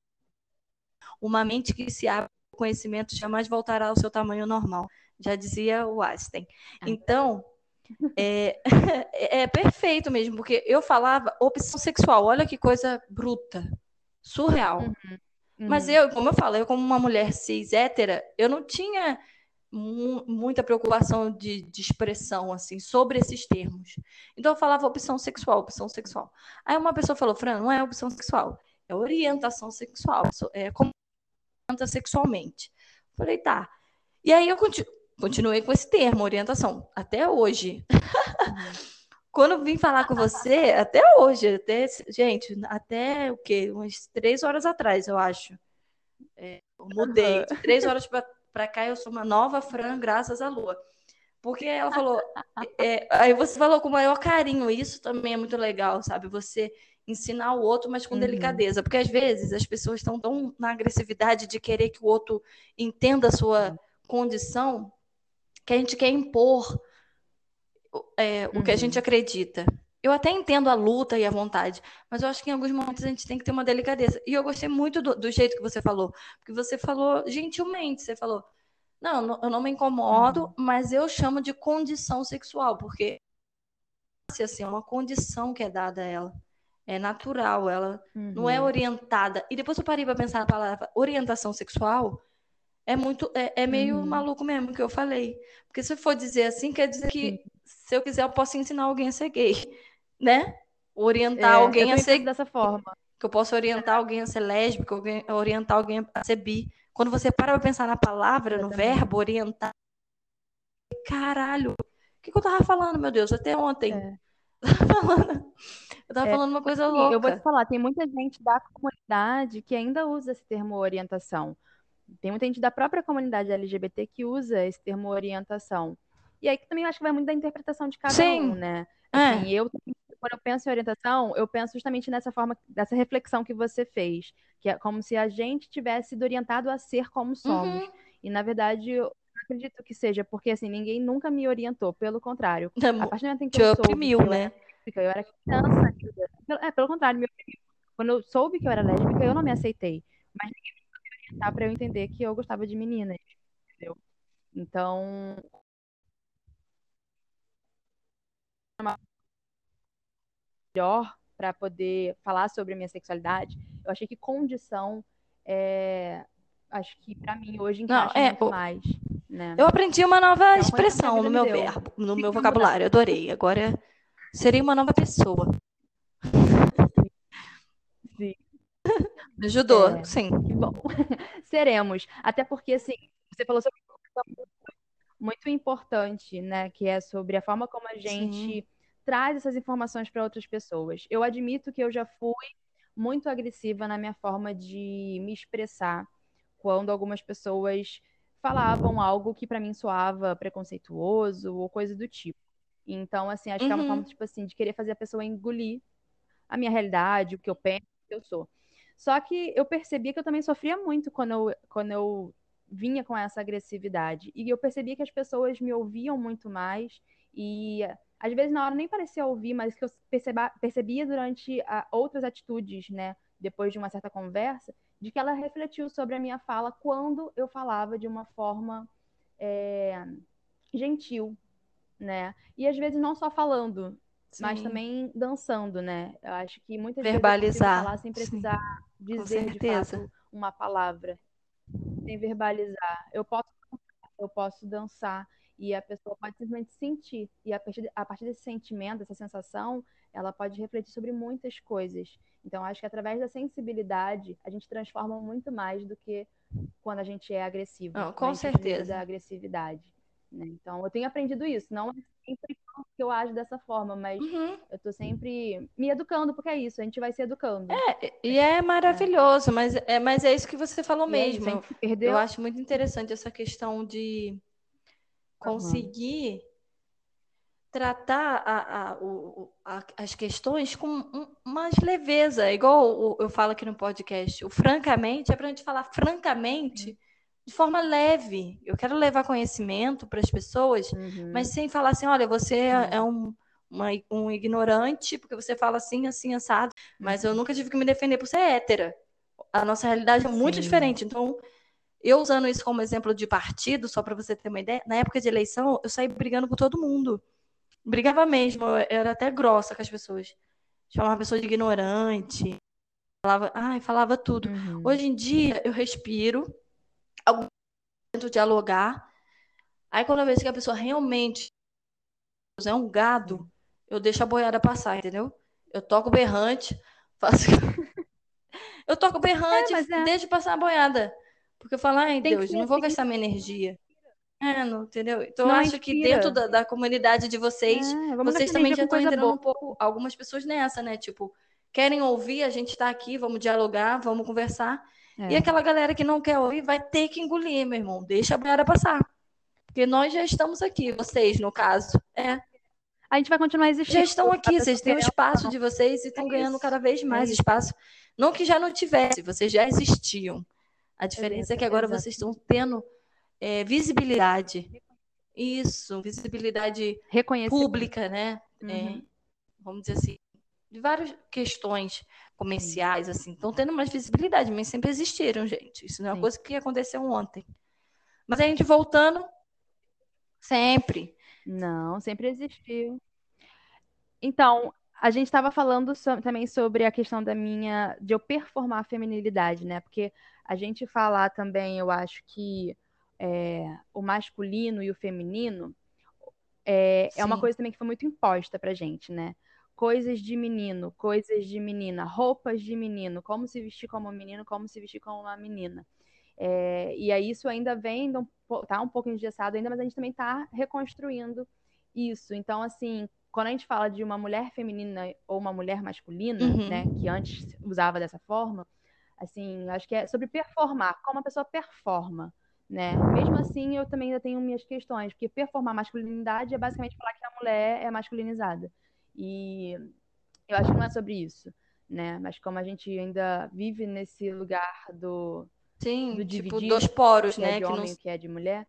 Uma mente que se abre ao conhecimento jamais voltará ao seu tamanho normal. Já dizia o Einstein. Ah. Então, é, é, perfeito mesmo, porque eu falava opção sexual, olha que coisa bruta, surreal. Uhum, uhum. Mas eu, como eu falei, eu como uma mulher cis hétera, eu não tinha muita preocupação de, de, expressão assim sobre esses termos. Então eu falava opção sexual, opção sexual. Aí uma pessoa falou, Fran, não é opção sexual, é orientação sexual, é como sexualmente. Falei, tá. E aí eu continuo continuei com esse termo, orientação, até hoje. Uhum. Quando vim falar com você, até hoje, até, gente, até o quê? Umas três horas atrás, eu acho. É, eu mudei. Uhum. três horas para cá, eu sou uma nova Fran, graças à Lua. Porque ela falou. É, aí você falou com o maior carinho. Isso também é muito legal, sabe? Você ensinar o outro, mas com uhum. delicadeza. Porque às vezes as pessoas estão tão na agressividade de querer que o outro entenda a sua condição que a gente quer impor é, o que a gente uhum. acredita. Eu até entendo a luta e a vontade, mas eu acho que em alguns momentos a gente tem que ter uma delicadeza. E eu gostei muito do, do jeito que você falou, porque você falou gentilmente, você falou, não, eu não me incomodo, uhum. mas eu chamo de condição sexual, porque assim, é uma condição que é dada a ela. É natural, ela uhum. não é uhum. orientada. E depois eu parei para pensar na palavra orientação sexual, é muito, é, é meio uhum. maluco mesmo que eu falei. Porque se for dizer assim, quer dizer que se eu quiser, eu posso ensinar alguém a ser gay, né? Orientar é, alguém a ser dessa forma. Que eu posso orientar alguém a ser lésbica, orientar alguém a ser bi. Quando você para pra pensar na palavra, no verbo, orientar. Caralho, o que, que eu tava falando, meu Deus, até ontem? É. Eu tava é, falando uma coisa louca. Eu vou te falar, tem muita gente da comunidade que ainda usa esse termo orientação. Tem muita gente da própria comunidade LGBT que usa esse termo orientação. E aí também acho que vai muito da interpretação de cada Sim. um, né? É. Assim, é. eu quando eu penso em orientação, eu penso justamente nessa forma, dessa reflexão que você fez, que é como se a gente tivesse sido orientado a ser como somos. Uhum. E na verdade, eu acredito que seja, porque assim, ninguém nunca me orientou, pelo contrário. a partir do momento em que eu oprimiu, soube né? eu era criança, é, pelo contrário, me oprimiu. Quando eu soube que eu era lésbica, eu não me aceitei. Mas ninguém Tá para eu entender que eu gostava de meninas, entendeu? Então, melhor para poder falar sobre a minha sexualidade, eu achei que condição é, acho que para mim hoje encaixa Não, é, muito mais. Né? Eu aprendi uma nova então, expressão no meu verbo, no meu vocabulário, adorei. Agora Seria uma nova pessoa. Sim. Me ajudou, É, sim. que bom. Seremos. Até porque, assim, você falou sobre uma coisa muito importante, né? Que é sobre a forma como a Sim. gente traz essas informações para outras pessoas. Eu admito que eu já fui muito agressiva na minha forma de me expressar quando algumas pessoas falavam algo que para mim soava preconceituoso ou coisa do tipo. Então, assim, acho que é uma forma, Uhum. tipo assim, de querer fazer a pessoa engolir a minha realidade, o que eu penso, o que eu sou. Só que eu percebia que eu também sofria muito quando eu, quando eu vinha com essa agressividade. E eu percebia que as pessoas me ouviam muito mais e às vezes na hora nem parecia ouvir, mas que eu perceba, percebia durante a, outras atitudes, né, depois de uma certa conversa, de que ela refletiu sobre a minha fala quando eu falava de uma forma é, gentil, né? E às vezes não só falando, mas Sim. também dançando, né? Eu acho que muitas Verbalizar, vezes eu falar sem sim. precisar Com dizer de fato uma palavra, sem verbalizar. Eu posso, eu posso dançar e a pessoa pode simplesmente sentir. E a partir, a partir desse sentimento, dessa sensação, ela pode refletir sobre muitas coisas. Então, acho que através da sensibilidade, a gente transforma muito mais do que quando a gente é agressivo. Não, com certeza. da agressividade. né? Então, eu tenho aprendido isso. Não é sempre eu ajo dessa forma, mas Uhum. eu tô sempre me educando, porque é isso, a gente vai se educando. É, e é maravilhoso, mas é, mas é isso que você falou E é mesmo. Eu, perdeu. eu acho muito interessante essa questão de Aham. conseguir tratar a- a- o- a- as questões com mais leveza, igual o- eu falo aqui no podcast. O francamente é para a gente falar francamente de forma leve. Eu quero levar conhecimento para as pessoas, Uhum. mas sem falar assim, olha, você é, Sim. é um, uma- um ignorante porque você fala assim, assim, assado. Mas eu nunca tive que me defender por ser hétera. A nossa realidade é muito Sim. diferente. Então, eu usando isso como exemplo de partido, só para você ter uma ideia, na época de eleição, eu saí brigando com todo mundo. Brigava mesmo, eu era até grossa com as pessoas. Chamava a pessoa de ignorante, falava, ai, falava tudo. Uhum. Hoje em dia, eu respiro, algum- tento dialogar. Aí, quando eu vejo que a pessoa realmente é um gado, eu deixo a boiada passar, entendeu? Eu toco berrante, faço. eu toco berrante É, é. deixo passar a boiada. Porque eu falo, ai, Tem Deus, não vou assim. gastar minha energia. É, não, entendeu? Então, Não, eu acho que dentro da, da comunidade de vocês, É, vocês também já estão entrando boa. um pouco, algumas pessoas nessa, né? Tipo, querem ouvir, a gente tá aqui, vamos dialogar, vamos conversar. E É. aquela galera que não quer ouvir vai ter que engolir, meu irmão. Deixa a boiada passar. Porque nós já estamos aqui, vocês, no caso. É, A gente vai continuar existindo. já estão aqui, vocês têm o espaço de vocês e estão É ganhando cada vez mais isso. espaço. Não que já não tivesse, vocês já existiam. A diferença é que agora vocês estão tendo é, visibilidade. Isso, visibilidade pública, né? É, Uhum. vamos dizer assim, de várias questões comerciais, assim, estão tendo mais visibilidade, mas sempre existiram, gente. Isso não é uma Sim. coisa que aconteceu ontem. Mas a gente voltando, sempre. Não, sempre existiu. Então, a gente estava falando so- também sobre a questão da minha, de eu performar a feminilidade, né? Porque a gente falar também, eu acho que é, o masculino e o feminino é, é uma coisa também que foi muito imposta pra gente, né? Coisas de menino, coisas de menina, roupas de menino, como se vestir como um menino, como se vestir como uma menina. É, e aí isso ainda vem, um tá um pouco engessado ainda, mas a gente também tá reconstruindo isso. Então, assim, quando a gente fala de uma mulher feminina ou uma mulher masculina, Uhum. né, que antes usava dessa forma, assim, acho que é sobre performar, como a pessoa performa, né? Mesmo assim, eu também ainda tenho minhas questões, porque performar masculinidade é basicamente falar que a mulher é masculinizada. E eu acho que não é sobre isso, né? Mas como a gente ainda vive nesse lugar do, Sim, do tipo, dividir dois o poros, é né? de Que não, homem e o que é de mulher,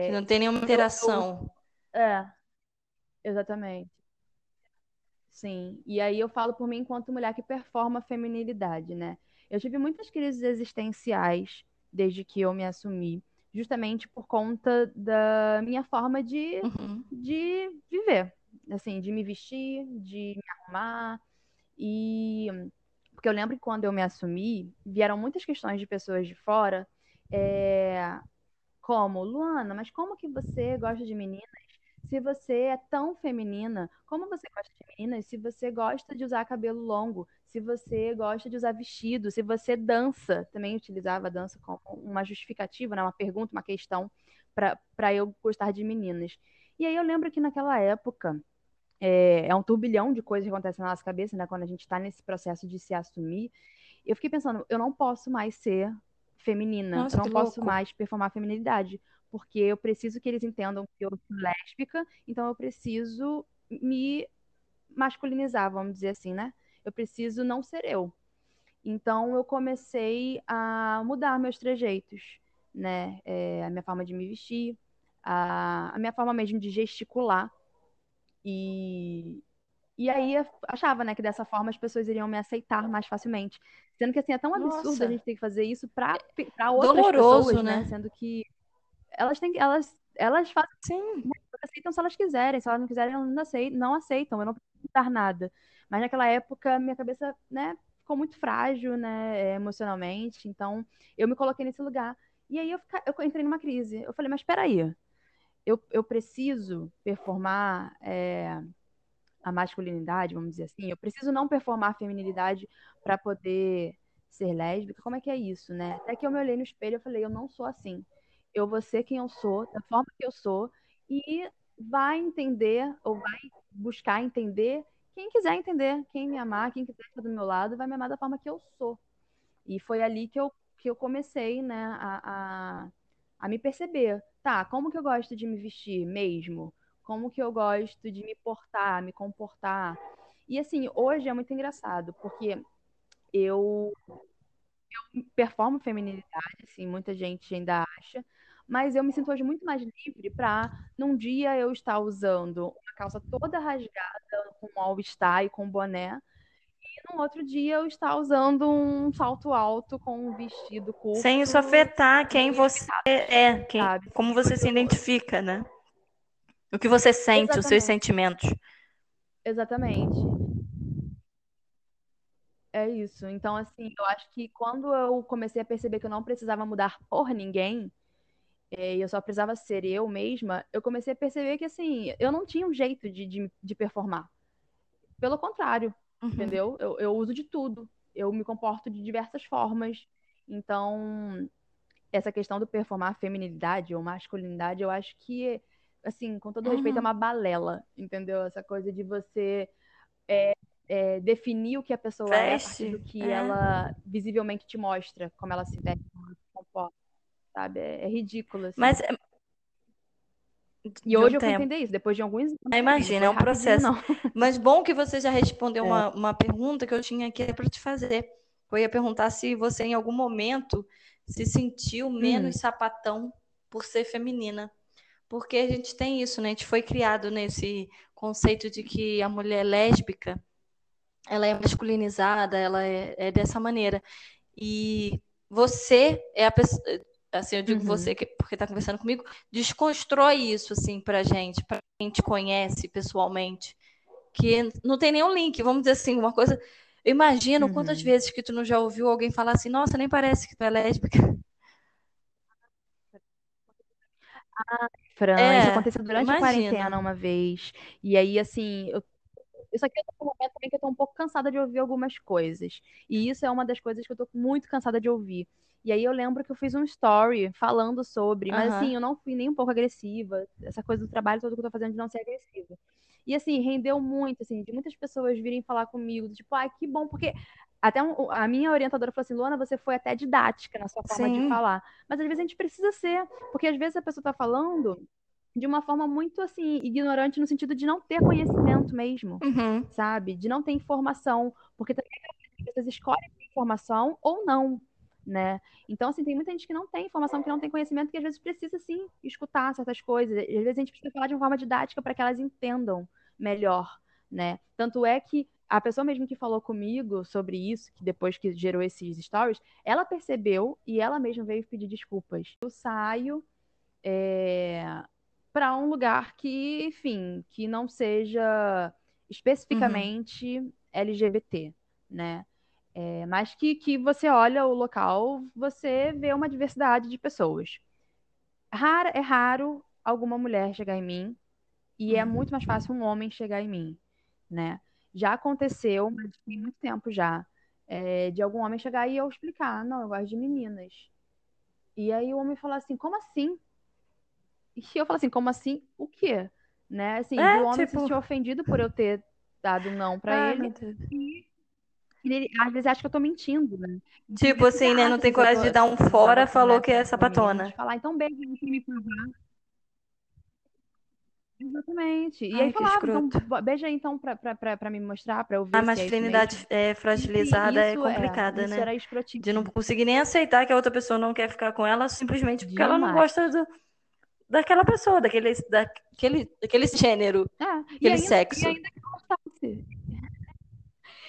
que não tem nenhuma interação. é, exatamente. Sim, e aí eu falo por mim enquanto mulher que performa a feminilidade, né? Eu tive muitas crises existenciais desde que eu me assumi, justamente por conta da minha forma de, Uhum. de viver, assim, de me vestir, de me arrumar. E porque eu lembro que quando eu me assumi, vieram muitas questões de pessoas de fora, é, como, Luana, mas como que você gosta de meninas? Se você é tão feminina, como você gosta de meninas, se você gosta de usar cabelo longo, se você gosta de usar vestido, se você dança, também utilizava a dança como uma justificativa, né, uma pergunta, uma questão para eu gostar de meninas. E aí eu lembro que naquela época é, é, um turbilhão de coisas que acontecem na nossa cabeça, né, quando a gente está nesse processo de se assumir. Eu fiquei pensando, eu não posso mais ser feminina, nossa, eu não posso louco. mais performar feminilidade porque eu preciso que eles entendam que eu sou lésbica, então eu preciso me masculinizar, vamos dizer assim, né? Eu preciso não ser eu. Então eu comecei a mudar meus trejeitos, né? É, a minha forma de me vestir, a, a minha forma mesmo de gesticular. E, e aí eu achava, né, que dessa forma as pessoas iriam me aceitar mais facilmente. Sendo que assim, é tão absurdo Nossa. a gente ter que fazer isso para outras Doloroso, pessoas, né? né? Sendo que elas têm elas elas fazem Sim. aceitam se elas quiserem, se elas não quiserem, elas não aceitam, não aceitam, eu não preciso dar nada. Mas naquela época minha cabeça, né, ficou muito frágil, né, emocionalmente, então eu me coloquei nesse lugar. E aí eu, fica, eu entrei numa crise. Eu falei, mas espera aí, eu, eu preciso performar é, a masculinidade, vamos dizer assim, eu preciso não performar a feminilidade para poder ser lésbica, como é que é isso, né? Até que eu me olhei no espelho e falei, eu não sou assim eu vou ser quem eu sou, da forma que eu sou, e vai entender, ou vai buscar entender quem quiser entender, quem me amar, quem quiser estar do meu lado, vai me amar da forma que eu sou. E foi ali que eu, que eu comecei, né, a, a, a me perceber. Tá, como que eu gosto de me vestir mesmo? Como que eu gosto de me portar, me comportar? E assim, hoje é muito engraçado, porque eu, eu performo feminilidade, assim, muita gente ainda acha, mas eu me sinto hoje muito mais livre para, num dia, eu estar usando uma calça toda rasgada, com um all-star e com boné, no outro dia eu estar usando um salto alto com um vestido curto. Sem isso afetar quem você é, quem, como você se identifica, né? O que você sente, Exatamente. os seus sentimentos. Exatamente. É isso. Então, assim, eu acho que quando eu comecei a perceber que eu não precisava mudar por ninguém, é, e eu só precisava ser eu mesma, eu comecei a perceber que, assim, eu não tinha um jeito de, de, de performar. Pelo contrário, uhum. entendeu? Eu, eu uso de tudo. Eu me comporto de diversas formas. Então, essa questão do performar feminilidade ou masculinidade, eu acho que, assim, com todo respeito, é uhum. é uma balela, entendeu? Essa coisa de você é, é, definir o que a pessoa Veste. é a partir do que é. ela visivelmente te mostra, como ela se veste, como ela se comporta sabe? É, é ridículo. Assim. Mas. É e hoje um eu fui entender isso, depois de alguns anos. Imagina, é um processo. Não. Mas bom que você já respondeu é. uma, uma pergunta que eu tinha aqui para te fazer. Eu ia perguntar se você, em algum momento, se sentiu menos hum. sapatão por ser feminina. Porque a gente tem isso, né? A gente foi criado nesse conceito de que a mulher lésbica ela é masculinizada, ela é, é dessa maneira. E você é a pessoa assim, eu digo uhum. você que porque está conversando comigo, desconstrói isso assim pra gente, para quem te conhece pessoalmente, que não tem nenhum link, vamos dizer assim, uma coisa, eu imagino uhum. quantas vezes que tu não já ouviu alguém falar assim, nossa, nem parece que tu é lésbica. Ah, Fran, é, isso aconteceu durante a quarentena uma vez. E aí, assim, eu isso aqui eu tô num momento também que eu tô um pouco cansada de ouvir algumas coisas. E isso é uma das coisas que eu tô muito cansada de ouvir. E aí eu lembro que eu fiz um story falando sobre, mas uhum. assim, eu não fui nem um pouco agressiva. Essa coisa do trabalho todo que eu tô fazendo de não ser agressiva. E assim, rendeu muito, assim, de muitas pessoas virem falar comigo, tipo, ai, ah, que bom, porque até um, a minha orientadora falou assim, Luana, você foi até didática na sua forma Sim. de falar. Mas às vezes a gente precisa ser, porque às vezes a pessoa tá falando de uma forma muito assim ignorante no sentido de não ter conhecimento mesmo, uhum. sabe? De não ter informação, porque também as pessoas escolhem informação ou não né? Então, assim, tem muita gente que não tem informação, que não tem conhecimento, que às vezes precisa, sim, escutar certas coisas. Às vezes a gente precisa falar de uma forma didática para que elas entendam melhor, né? Tanto é que a pessoa mesmo que falou comigo sobre isso, que depois que gerou esses stories, ela percebeu e ela mesma veio pedir desculpas. Eu saio é, para um lugar que, enfim, que não seja especificamente uhum. LGBT, né? É, mas que, que você olha o local, você vê uma diversidade de pessoas. Rara, é raro alguma mulher chegar em mim E é muito mais fácil um homem chegar em mim, né? Já aconteceu, mas tem muito tempo já, é, de algum homem chegar e eu explicar, não, eu gosto de meninas. E aí o homem fala assim, como assim? E eu falo assim, como assim? O quê? Né? Assim, É, o homem se tipo- sentiu ofendido por eu ter dado não pra Ai, ele. E ele às vezes acha que eu tô mentindo, né? Tipo assim, né? Não tem coragem de dar um fora, falou que é sapatona. Falar, então beijo pra me provar. Exatamente. E Ai, aí falava, então beija aí então pra, pra, pra, pra me mostrar, pra eu ver A se é masculinidade mesmo. é, fragilizada é complicada, isso né? era. De não conseguir nem aceitar que a outra pessoa não quer ficar com ela simplesmente porque ela não Demais. gosta do, daquela pessoa, daquele, daquele, daquele gênero, É, e aquele ainda, sexo. e ainda que gostasse.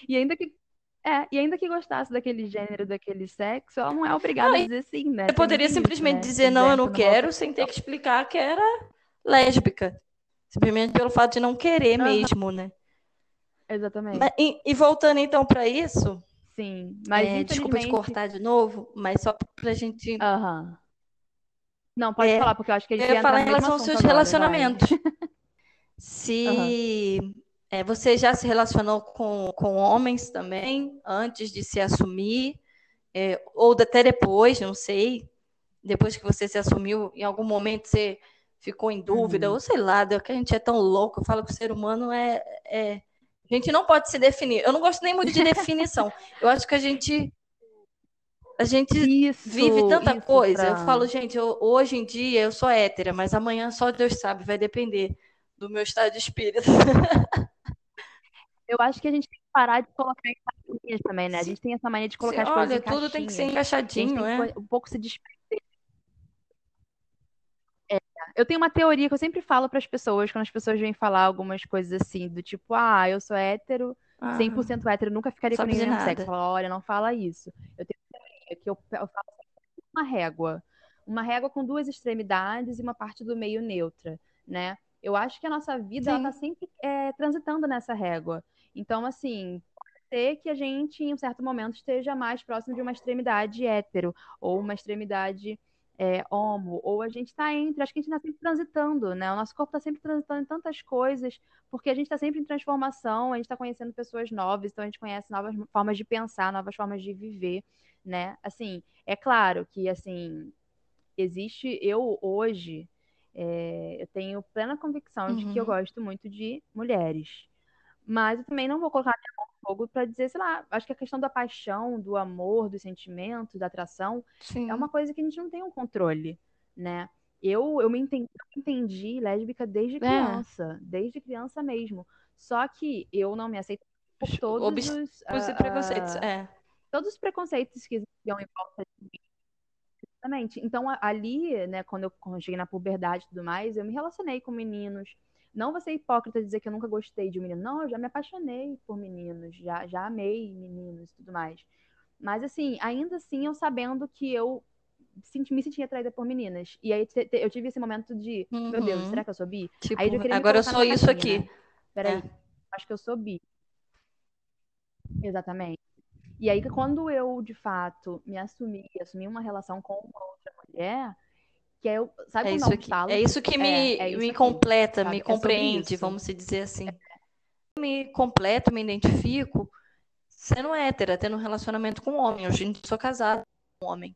E ainda que, é, e ainda que gostasse daquele gênero, daquele sexo, ela não é obrigada Não, a dizer sim, né? Você Tem poderia isso, simplesmente né? dizer não, eu não quero, sem ter que explicar que era lésbica. Simplesmente pelo fato de não querer Aham. mesmo, né? Exatamente. Mas- e, e voltando então para isso, Sim, mas é, desculpa te infelizmente... cortar de novo, mas só pra gente Aham. Não, pode É, falar, porque eu acho que a Eu gente ia entra falar em relação aos seus agora, relacionamentos. Se é, você já se relacionou com, com homens também, antes de se assumir, é, ou até depois, não sei, depois que você se assumiu, em algum momento você ficou em dúvida, Uhum. ou sei lá, que a gente é tão louco, eu falo que o ser humano é, é- A gente não pode se definir. Eu não gosto nem muito de definição. Eu acho que a gente. A gente Isso, vive tanta coisa. Eu Fran. falo, gente, eu- hoje em dia eu sou hétera, mas amanhã só Deus sabe, vai depender do meu estado de espírito. Eu acho que a gente tem que parar de colocar em caixinhas também, né? A gente tem essa mania de colocar as coisas Olha, em tudo tem que ser caixinhas. Encaixadinho, que é. um pouco se desprender. É, eu tenho uma teoria que eu sempre falo para as pessoas, quando as pessoas vêm falar algumas coisas assim, do tipo, ah, eu sou hétero, Ah, 100% hétero, nunca ficaria com ninguém do sexo. Fala, olha, não fala isso. Eu tenho uma teoria que eu, eu falo sempre uma régua. Uma régua com duas extremidades e uma parte do meio neutra, né? Eu acho que a nossa vida ela Sim. tá sempre é, transitando nessa régua. Então, assim, pode ser que a gente, em um certo momento, esteja mais próximo de uma extremidade hétero ou uma extremidade é, homo, ou a gente está entre, acho que a gente está sempre transitando, né? O nosso corpo está sempre transitando em tantas coisas, porque a gente está sempre em transformação, a gente está conhecendo pessoas novas, então a gente conhece novas formas de pensar, novas formas de viver, né? Assim, é claro que, assim, existe, eu hoje, é, eu tenho plena convicção de que eu Uhum. gosto muito de mulheres, mas eu também não vou colocar minha mão no fogo para dizer, sei lá, acho que a questão da paixão, do amor, do sentimento, da atração, Sim. é uma coisa que a gente não tem um controle, né? Eu, eu me entendi, eu entendi lésbica desde É. criança, desde criança mesmo. Só que eu não me aceito por Os todos obstáculos os, e ah, preconceitos. ah, É. todos os preconceitos que existiam em volta de mim. Exatamente. Então, ali, né, quando eu, quando eu cheguei na puberdade e tudo mais, eu me relacionei com meninos. Não vou ser hipócrita dizer que eu nunca gostei de um menino. Não, eu já me apaixonei por meninos, já, já amei meninos e tudo mais. Mas, assim, ainda assim, eu sabendo que eu senti- me sentia atraída por meninas. E aí eu tive esse momento de, meu Deus, Uhum. será que eu sou bi? Tipo, Aí eu agora eu sou isso caixinha, aqui. né? Peraí, É. acho que eu sou bi. Exatamente. E aí, quando eu, de fato, me assumi, assumi uma relação com uma outra mulher, que eu, sabe É isso aqui. estalo? É isso que me, É, é isso me aqui, completa, sabe? me É compreende, isso. vamos se dizer assim. Me completo, me identifico sendo hétera, tendo um relacionamento com um homem. Hoje eu sou casada com um homem.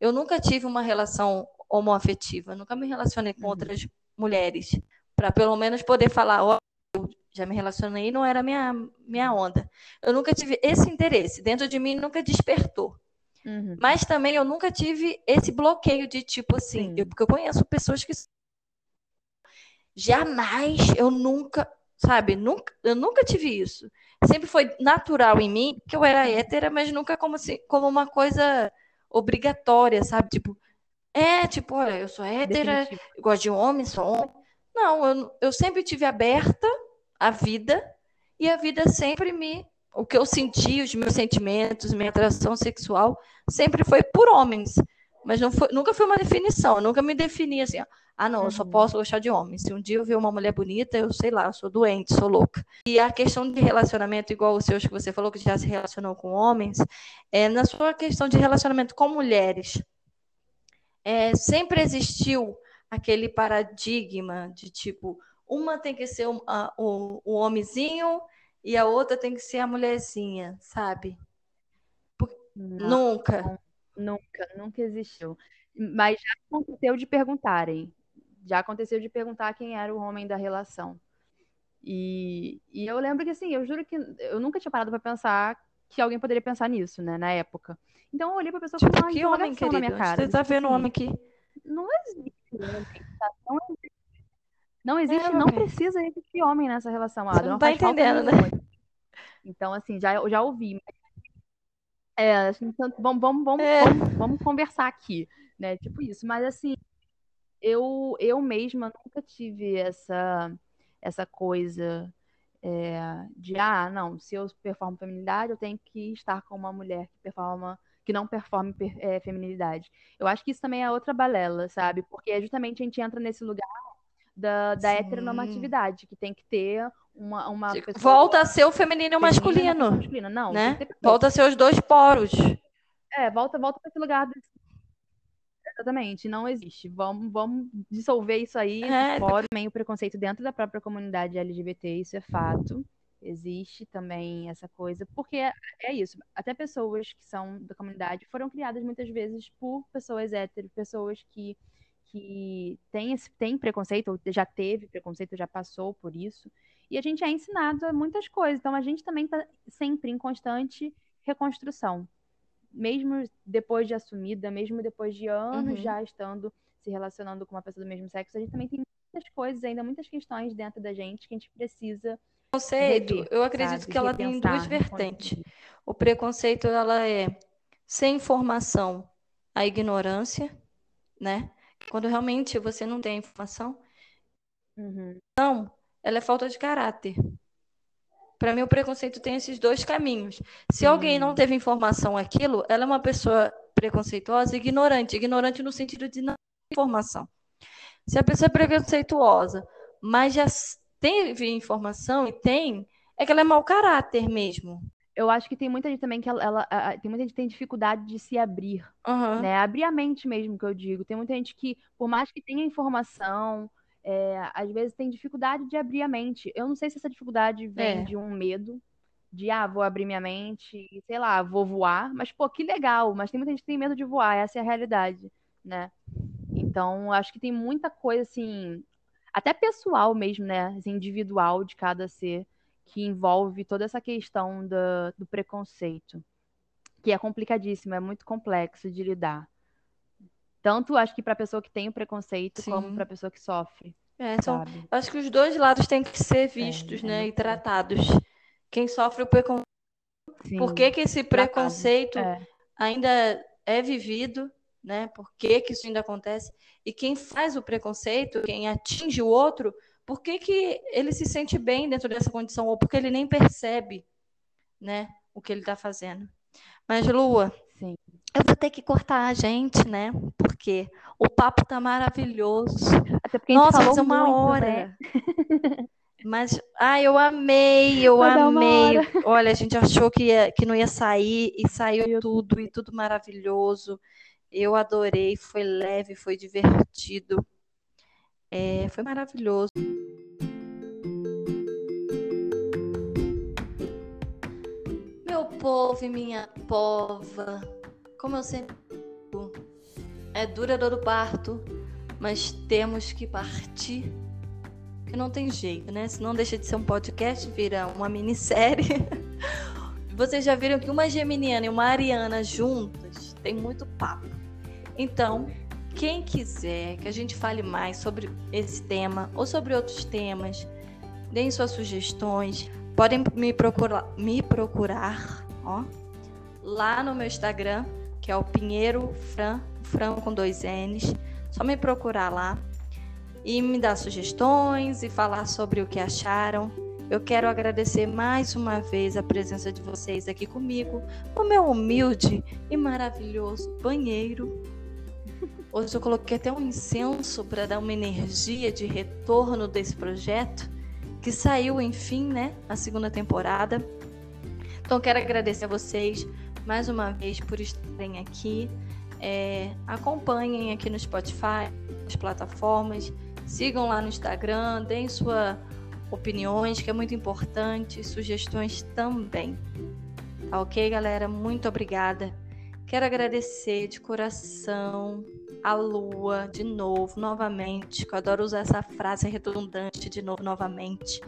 Eu nunca tive uma relação homoafetiva, nunca me relacionei com Uhum. outras mulheres, para pelo menos poder falar, ó, eu já me relacionei não era minha, minha onda. Eu nunca tive esse interesse, dentro de mim nunca despertou. Uhum. Mas também eu nunca tive esse bloqueio de tipo assim, Sim. eu- porque eu conheço pessoas que jamais, eu nunca, sabe, nunca, eu nunca tive isso. Sempre foi natural em mim que eu era hétera, mas nunca como assim, como uma coisa obrigatória, sabe? Tipo, é, tipo, olha, eu sou hétera, eu gosto de homem, sou homem. Não, eu, eu sempre tive aberta a vida e a vida sempre me. O que eu senti, os meus sentimentos, minha atração sexual, sempre foi por homens. Mas foi, nunca foi uma definição, eu nunca me defini assim, ó, ah, não, eu só Uhum. posso gostar de homens. Se um dia eu ver uma mulher bonita, eu sei lá, eu sou doente, sou louca. E a questão de relacionamento, igual os seus que você falou que já se relacionou com homens, é, na sua questão de relacionamento com mulheres, é, sempre existiu aquele paradigma de tipo uma tem que ser o, a, o, o homenzinho e a outra tem que ser a mulherzinha, sabe? Não, nunca. Nunca, nunca existiu. Mas já aconteceu de perguntarem. Já aconteceu de perguntar quem era o homem da relação. E, e eu lembro que, assim, eu juro que eu nunca tinha parado para pensar que alguém poderia pensar nisso, né, na época. Então eu olhei pra pessoa tipo, com uma que homem, querido? na minha cara. Você tá vendo um homem aqui? Não existe homem, tá? Não existe. Não, existe, é, não precisa existir homem nessa relação, Adam. Você não tá entendendo, né? Então, assim, já, já ouvi. É, assim, vamos, vamos, vamos, é. vamos, vamos conversar aqui, né? Tipo isso. Mas, assim, eu, eu mesma nunca tive essa, essa coisa é, de, ah, não, se eu performo feminilidade, eu tenho que estar com uma mulher que performa que não performe é, feminilidade. Eu acho que isso também é outra balela, sabe? Porque justamente a gente entra nesse lugar da, da heteronormatividade, que tem que ter uma. uma Volta a ser o feminino e o masculino. masculino. Não, né? Volta a ser os dois poros. É, volta, volta para esse lugar desse Exatamente, não existe. Vamos, vamos dissolver isso aí é. fora. Também o preconceito dentro da própria comunidade LGBT, isso é fato. Existe também essa coisa, porque é, é isso. Até pessoas que são da comunidade foram criadas muitas vezes por pessoas héteros, pessoas que, que têm, esse, têm preconceito, ou já teve preconceito, já passou por isso. E a gente é ensinado a muitas coisas. Então a gente também está sempre em constante reconstrução mesmo depois de assumida, mesmo depois de anos uhum. já estando se relacionando com uma pessoa do mesmo sexo, a gente também tem muitas coisas, ainda muitas questões dentro da gente que a gente precisa. Conceito, rever, eu acredito sabe? que ela tem duas vertentes. O preconceito ela é sem informação, a ignorância, né? Quando realmente você não tem informação. Uhum. Então, ela é falta de caráter. Para mim, o preconceito tem esses dois caminhos. Se alguém não teve informação aquilo, ela é uma pessoa preconceituosa, ignorante, ignorante no sentido de não ter informação. Se a pessoa é preconceituosa, mas já teve informação e tem, é que ela é mau caráter mesmo. Eu acho que tem muita gente também que ela, ela, tem muita gente que tem dificuldade de se abrir, uhum. né? Abrir a mente mesmo, que eu digo. Tem muita gente que, por mais que tenha informação, é, às vezes tem dificuldade de abrir a mente. Eu não sei se essa dificuldade vem é. de um medo, de ah, vou abrir minha mente, sei lá, vou voar, mas pô, que legal, mas tem muita gente que tem medo de voar, essa é a realidade, né? Então, acho que tem muita coisa assim, até pessoal mesmo, né, assim, individual de cada ser, que envolve toda essa questão do, do preconceito, que é complicadíssimo, é muito complexo de lidar. Tanto acho que para a pessoa que tem o preconceito, Sim. como para a pessoa que sofre. É, são, acho que os dois lados têm que ser vistos, é, né, é e tratados. Quem sofre o preconceito, por que, que esse preconceito é. ainda é vivido, né? Por que, que isso ainda acontece? E quem faz o preconceito, quem atinge o outro, por que, que ele se sente bem dentro dessa condição ou porque ele nem percebe, né, o que ele está fazendo? Mas Lua, Sim. Eu vou ter que cortar a gente, né? Porque o papo tá maravilhoso. Até porque a gente Nossa, falou uma muito, hora. Né? Mas, ah, eu amei, eu Vai amei. Olha, a gente achou que, ia, que não ia sair e saiu tudo, e tudo maravilhoso. Eu adorei, foi leve, foi divertido. É, foi maravilhoso. Meu povo e minha pova como eu sempre digo, é dura dor do parto, mas temos que partir. Que não tem jeito, né? Se não deixa de ser um podcast, vira uma minissérie. Vocês já viram que uma geminiana e uma ariana juntas tem muito papo. Então, quem quiser que a gente fale mais sobre esse tema ou sobre outros temas, deem suas sugestões, podem me procurar, me procurar ó, lá no meu Instagram, que é o Pinheiro Fran, Fran com dois N's. Só me procurar lá e me dar sugestões e falar sobre o que acharam. Eu quero agradecer mais uma vez a presença de vocês aqui comigo, no meu humilde e maravilhoso banheiro. Hoje eu coloquei até um incenso para dar uma energia de retorno desse projeto, que saiu, enfim, né, a segunda temporada. Então quero agradecer a vocês mais uma vez por estarem aqui. É, acompanhem aqui no Spotify, as plataformas. Sigam lá no Instagram, deem suas opiniões, que é muito importante, sugestões também. Tá ok, galera? Muito obrigada. Quero agradecer de coração a Lua de novo, novamente, que eu adoro usar essa frase redundante de novo, novamente,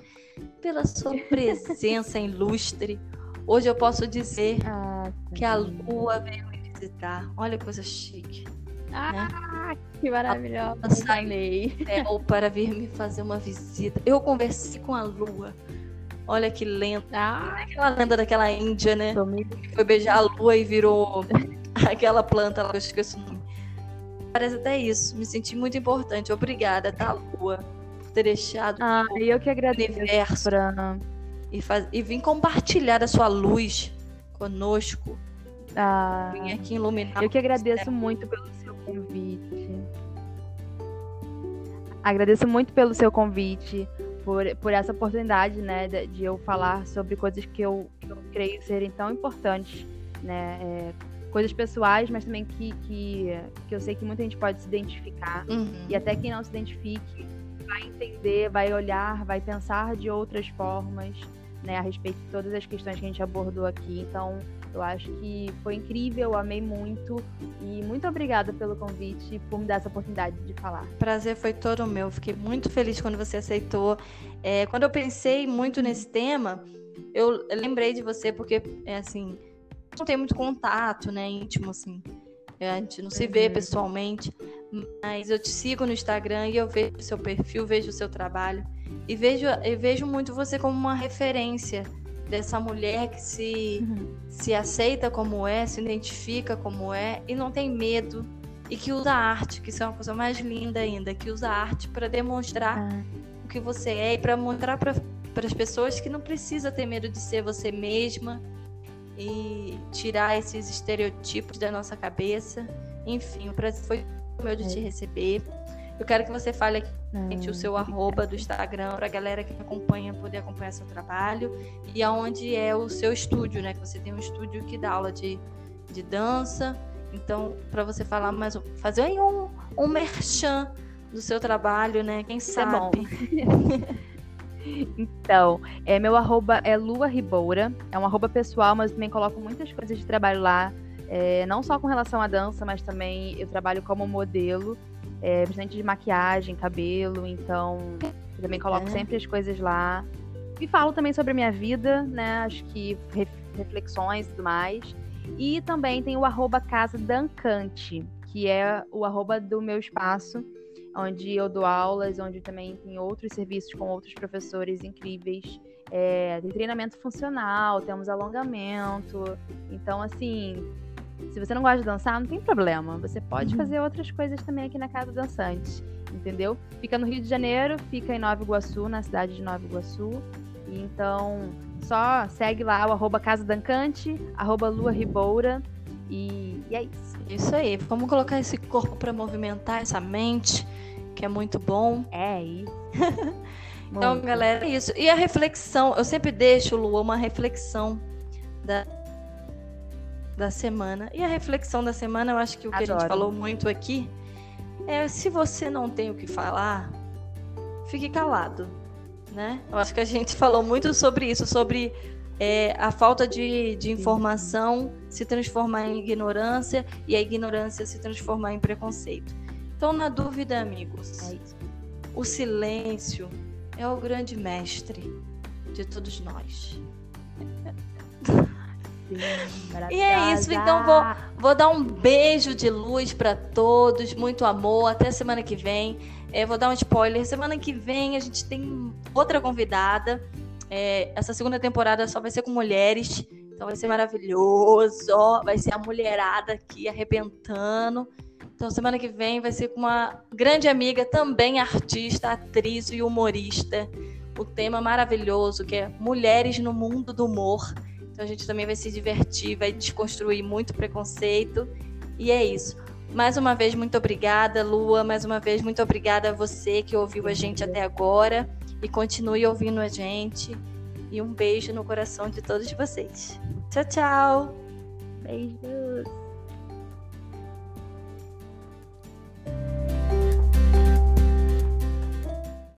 pela sua presença ilustre. Hoje eu posso dizer ah, que a Lua veio me visitar. Olha que coisa chique. Ah, né? que maravilhosa. Saiu para vir me fazer uma visita. Eu conversei com a Lua. Olha que lenda. Ah, aquela lenda daquela Índia, né? Que foi beijar a lua e virou aquela planta lá, eu esqueço o nome. Parece até isso. Me senti muito importante. Obrigada, tá, Lua, por ter deixado ah, o eu que agradeço universo pra... e, faz... e vim compartilhar a sua luz conosco. Ah, vim aqui iluminar. Eu que agradeço muito pelo seu convite. Agradeço muito pelo seu convite por, por essa oportunidade, né, de, de eu falar sobre coisas que eu, que eu creio serem tão importantes, né, é, coisas pessoais, mas também que, que, que eu sei que muita gente pode se identificar, uhum. e até quem não se identifique vai entender, vai olhar, vai pensar de outras formas, né, a respeito de todas as questões que a gente abordou aqui, então eu acho que foi incrível, amei muito e muito obrigada pelo convite por me dar essa oportunidade de falar. Prazer foi todo meu, fiquei muito feliz quando você aceitou. É, quando eu pensei muito nesse tema, eu lembrei de você porque, é assim, não tem muito contato, né, íntimo, assim. É, a gente não se vê uhum. pessoalmente, mas eu te sigo no Instagram e eu vejo o seu perfil, vejo o seu trabalho e vejo, eu vejo muito você como uma referência dessa mulher que se, uhum. se aceita como é, se identifica como é e não tem medo e que usa arte, que isso é uma coisa mais linda ainda, que usa arte para demonstrar uhum. o que você é e para mostrar para as pessoas que não precisa ter medo de ser você mesma e tirar esses estereotipos da nossa cabeça. Enfim, o prazer foi meu de te é. receber. Eu quero que você fale aqui ah, o seu arroba do Instagram para a galera que acompanha poder acompanhar seu trabalho e aonde é o seu estúdio, né? Que você tem um estúdio que dá aula de, de dança. Então, para você falar mais, fazer aí um, um merchan do seu trabalho, né? Quem sabe? É então, é, meu arroba é Lua Riboura. É um arroba pessoal, mas também coloco muitas coisas de trabalho lá. É, não só com relação à dança, mas também eu trabalho como modelo é, bastante de maquiagem, cabelo, então eu também coloco é. sempre as coisas lá. E falo também sobre a minha vida, né? Acho que reflexões e tudo mais. E também tem o arroba Casa Dancante, que é o arroba do meu espaço, onde eu dou aulas, onde também tem outros serviços com outros professores incríveis. É, tem treinamento funcional, temos alongamento. Então, assim, se você não gosta de dançar, não tem problema. Você pode uhum. fazer outras coisas também aqui na Casa Dançante, entendeu? Fica no Rio de Janeiro, fica em Nova Iguaçu, na cidade de Nova Iguaçu. E então, só segue lá o arroba Casa Dancante, arroba Lua Riboura. E, e é isso. Isso aí. Vamos colocar esse corpo para movimentar essa mente, que é muito bom. É isso. então, galera, é isso. E a reflexão, eu sempre deixo, Lua, uma reflexão da da semana. E a reflexão da semana, eu acho que o que Adoro. a gente falou muito aqui é se você não tem o que falar, fique calado, né? Eu acho que a gente falou muito sobre isso, sobre é, a falta de, de informação se transformar em ignorância e a ignorância se transformar em preconceito. Então, na dúvida, amigos, é o silêncio é o grande mestre de todos nós. e é isso, então vou, vou dar um beijo de luz para todos, muito amor, até semana que vem. É, vou dar um spoiler, semana que vem a gente tem outra convidada. É, essa segunda temporada só vai ser com mulheres, então vai ser maravilhoso. Vai ser a mulherada aqui arrebentando. Então, semana que vem vai ser com uma grande amiga, também artista, atriz e humorista. O tema maravilhoso que é Mulheres no Mundo do Humor. Então a gente também vai se divertir, vai desconstruir muito preconceito. E é isso. Mais uma vez, muito obrigada, Lua. Mais uma vez, muito obrigada a você que ouviu a gente até agora e continue ouvindo a gente. E um beijo no coração de todos vocês. Tchau, tchau. Beijos.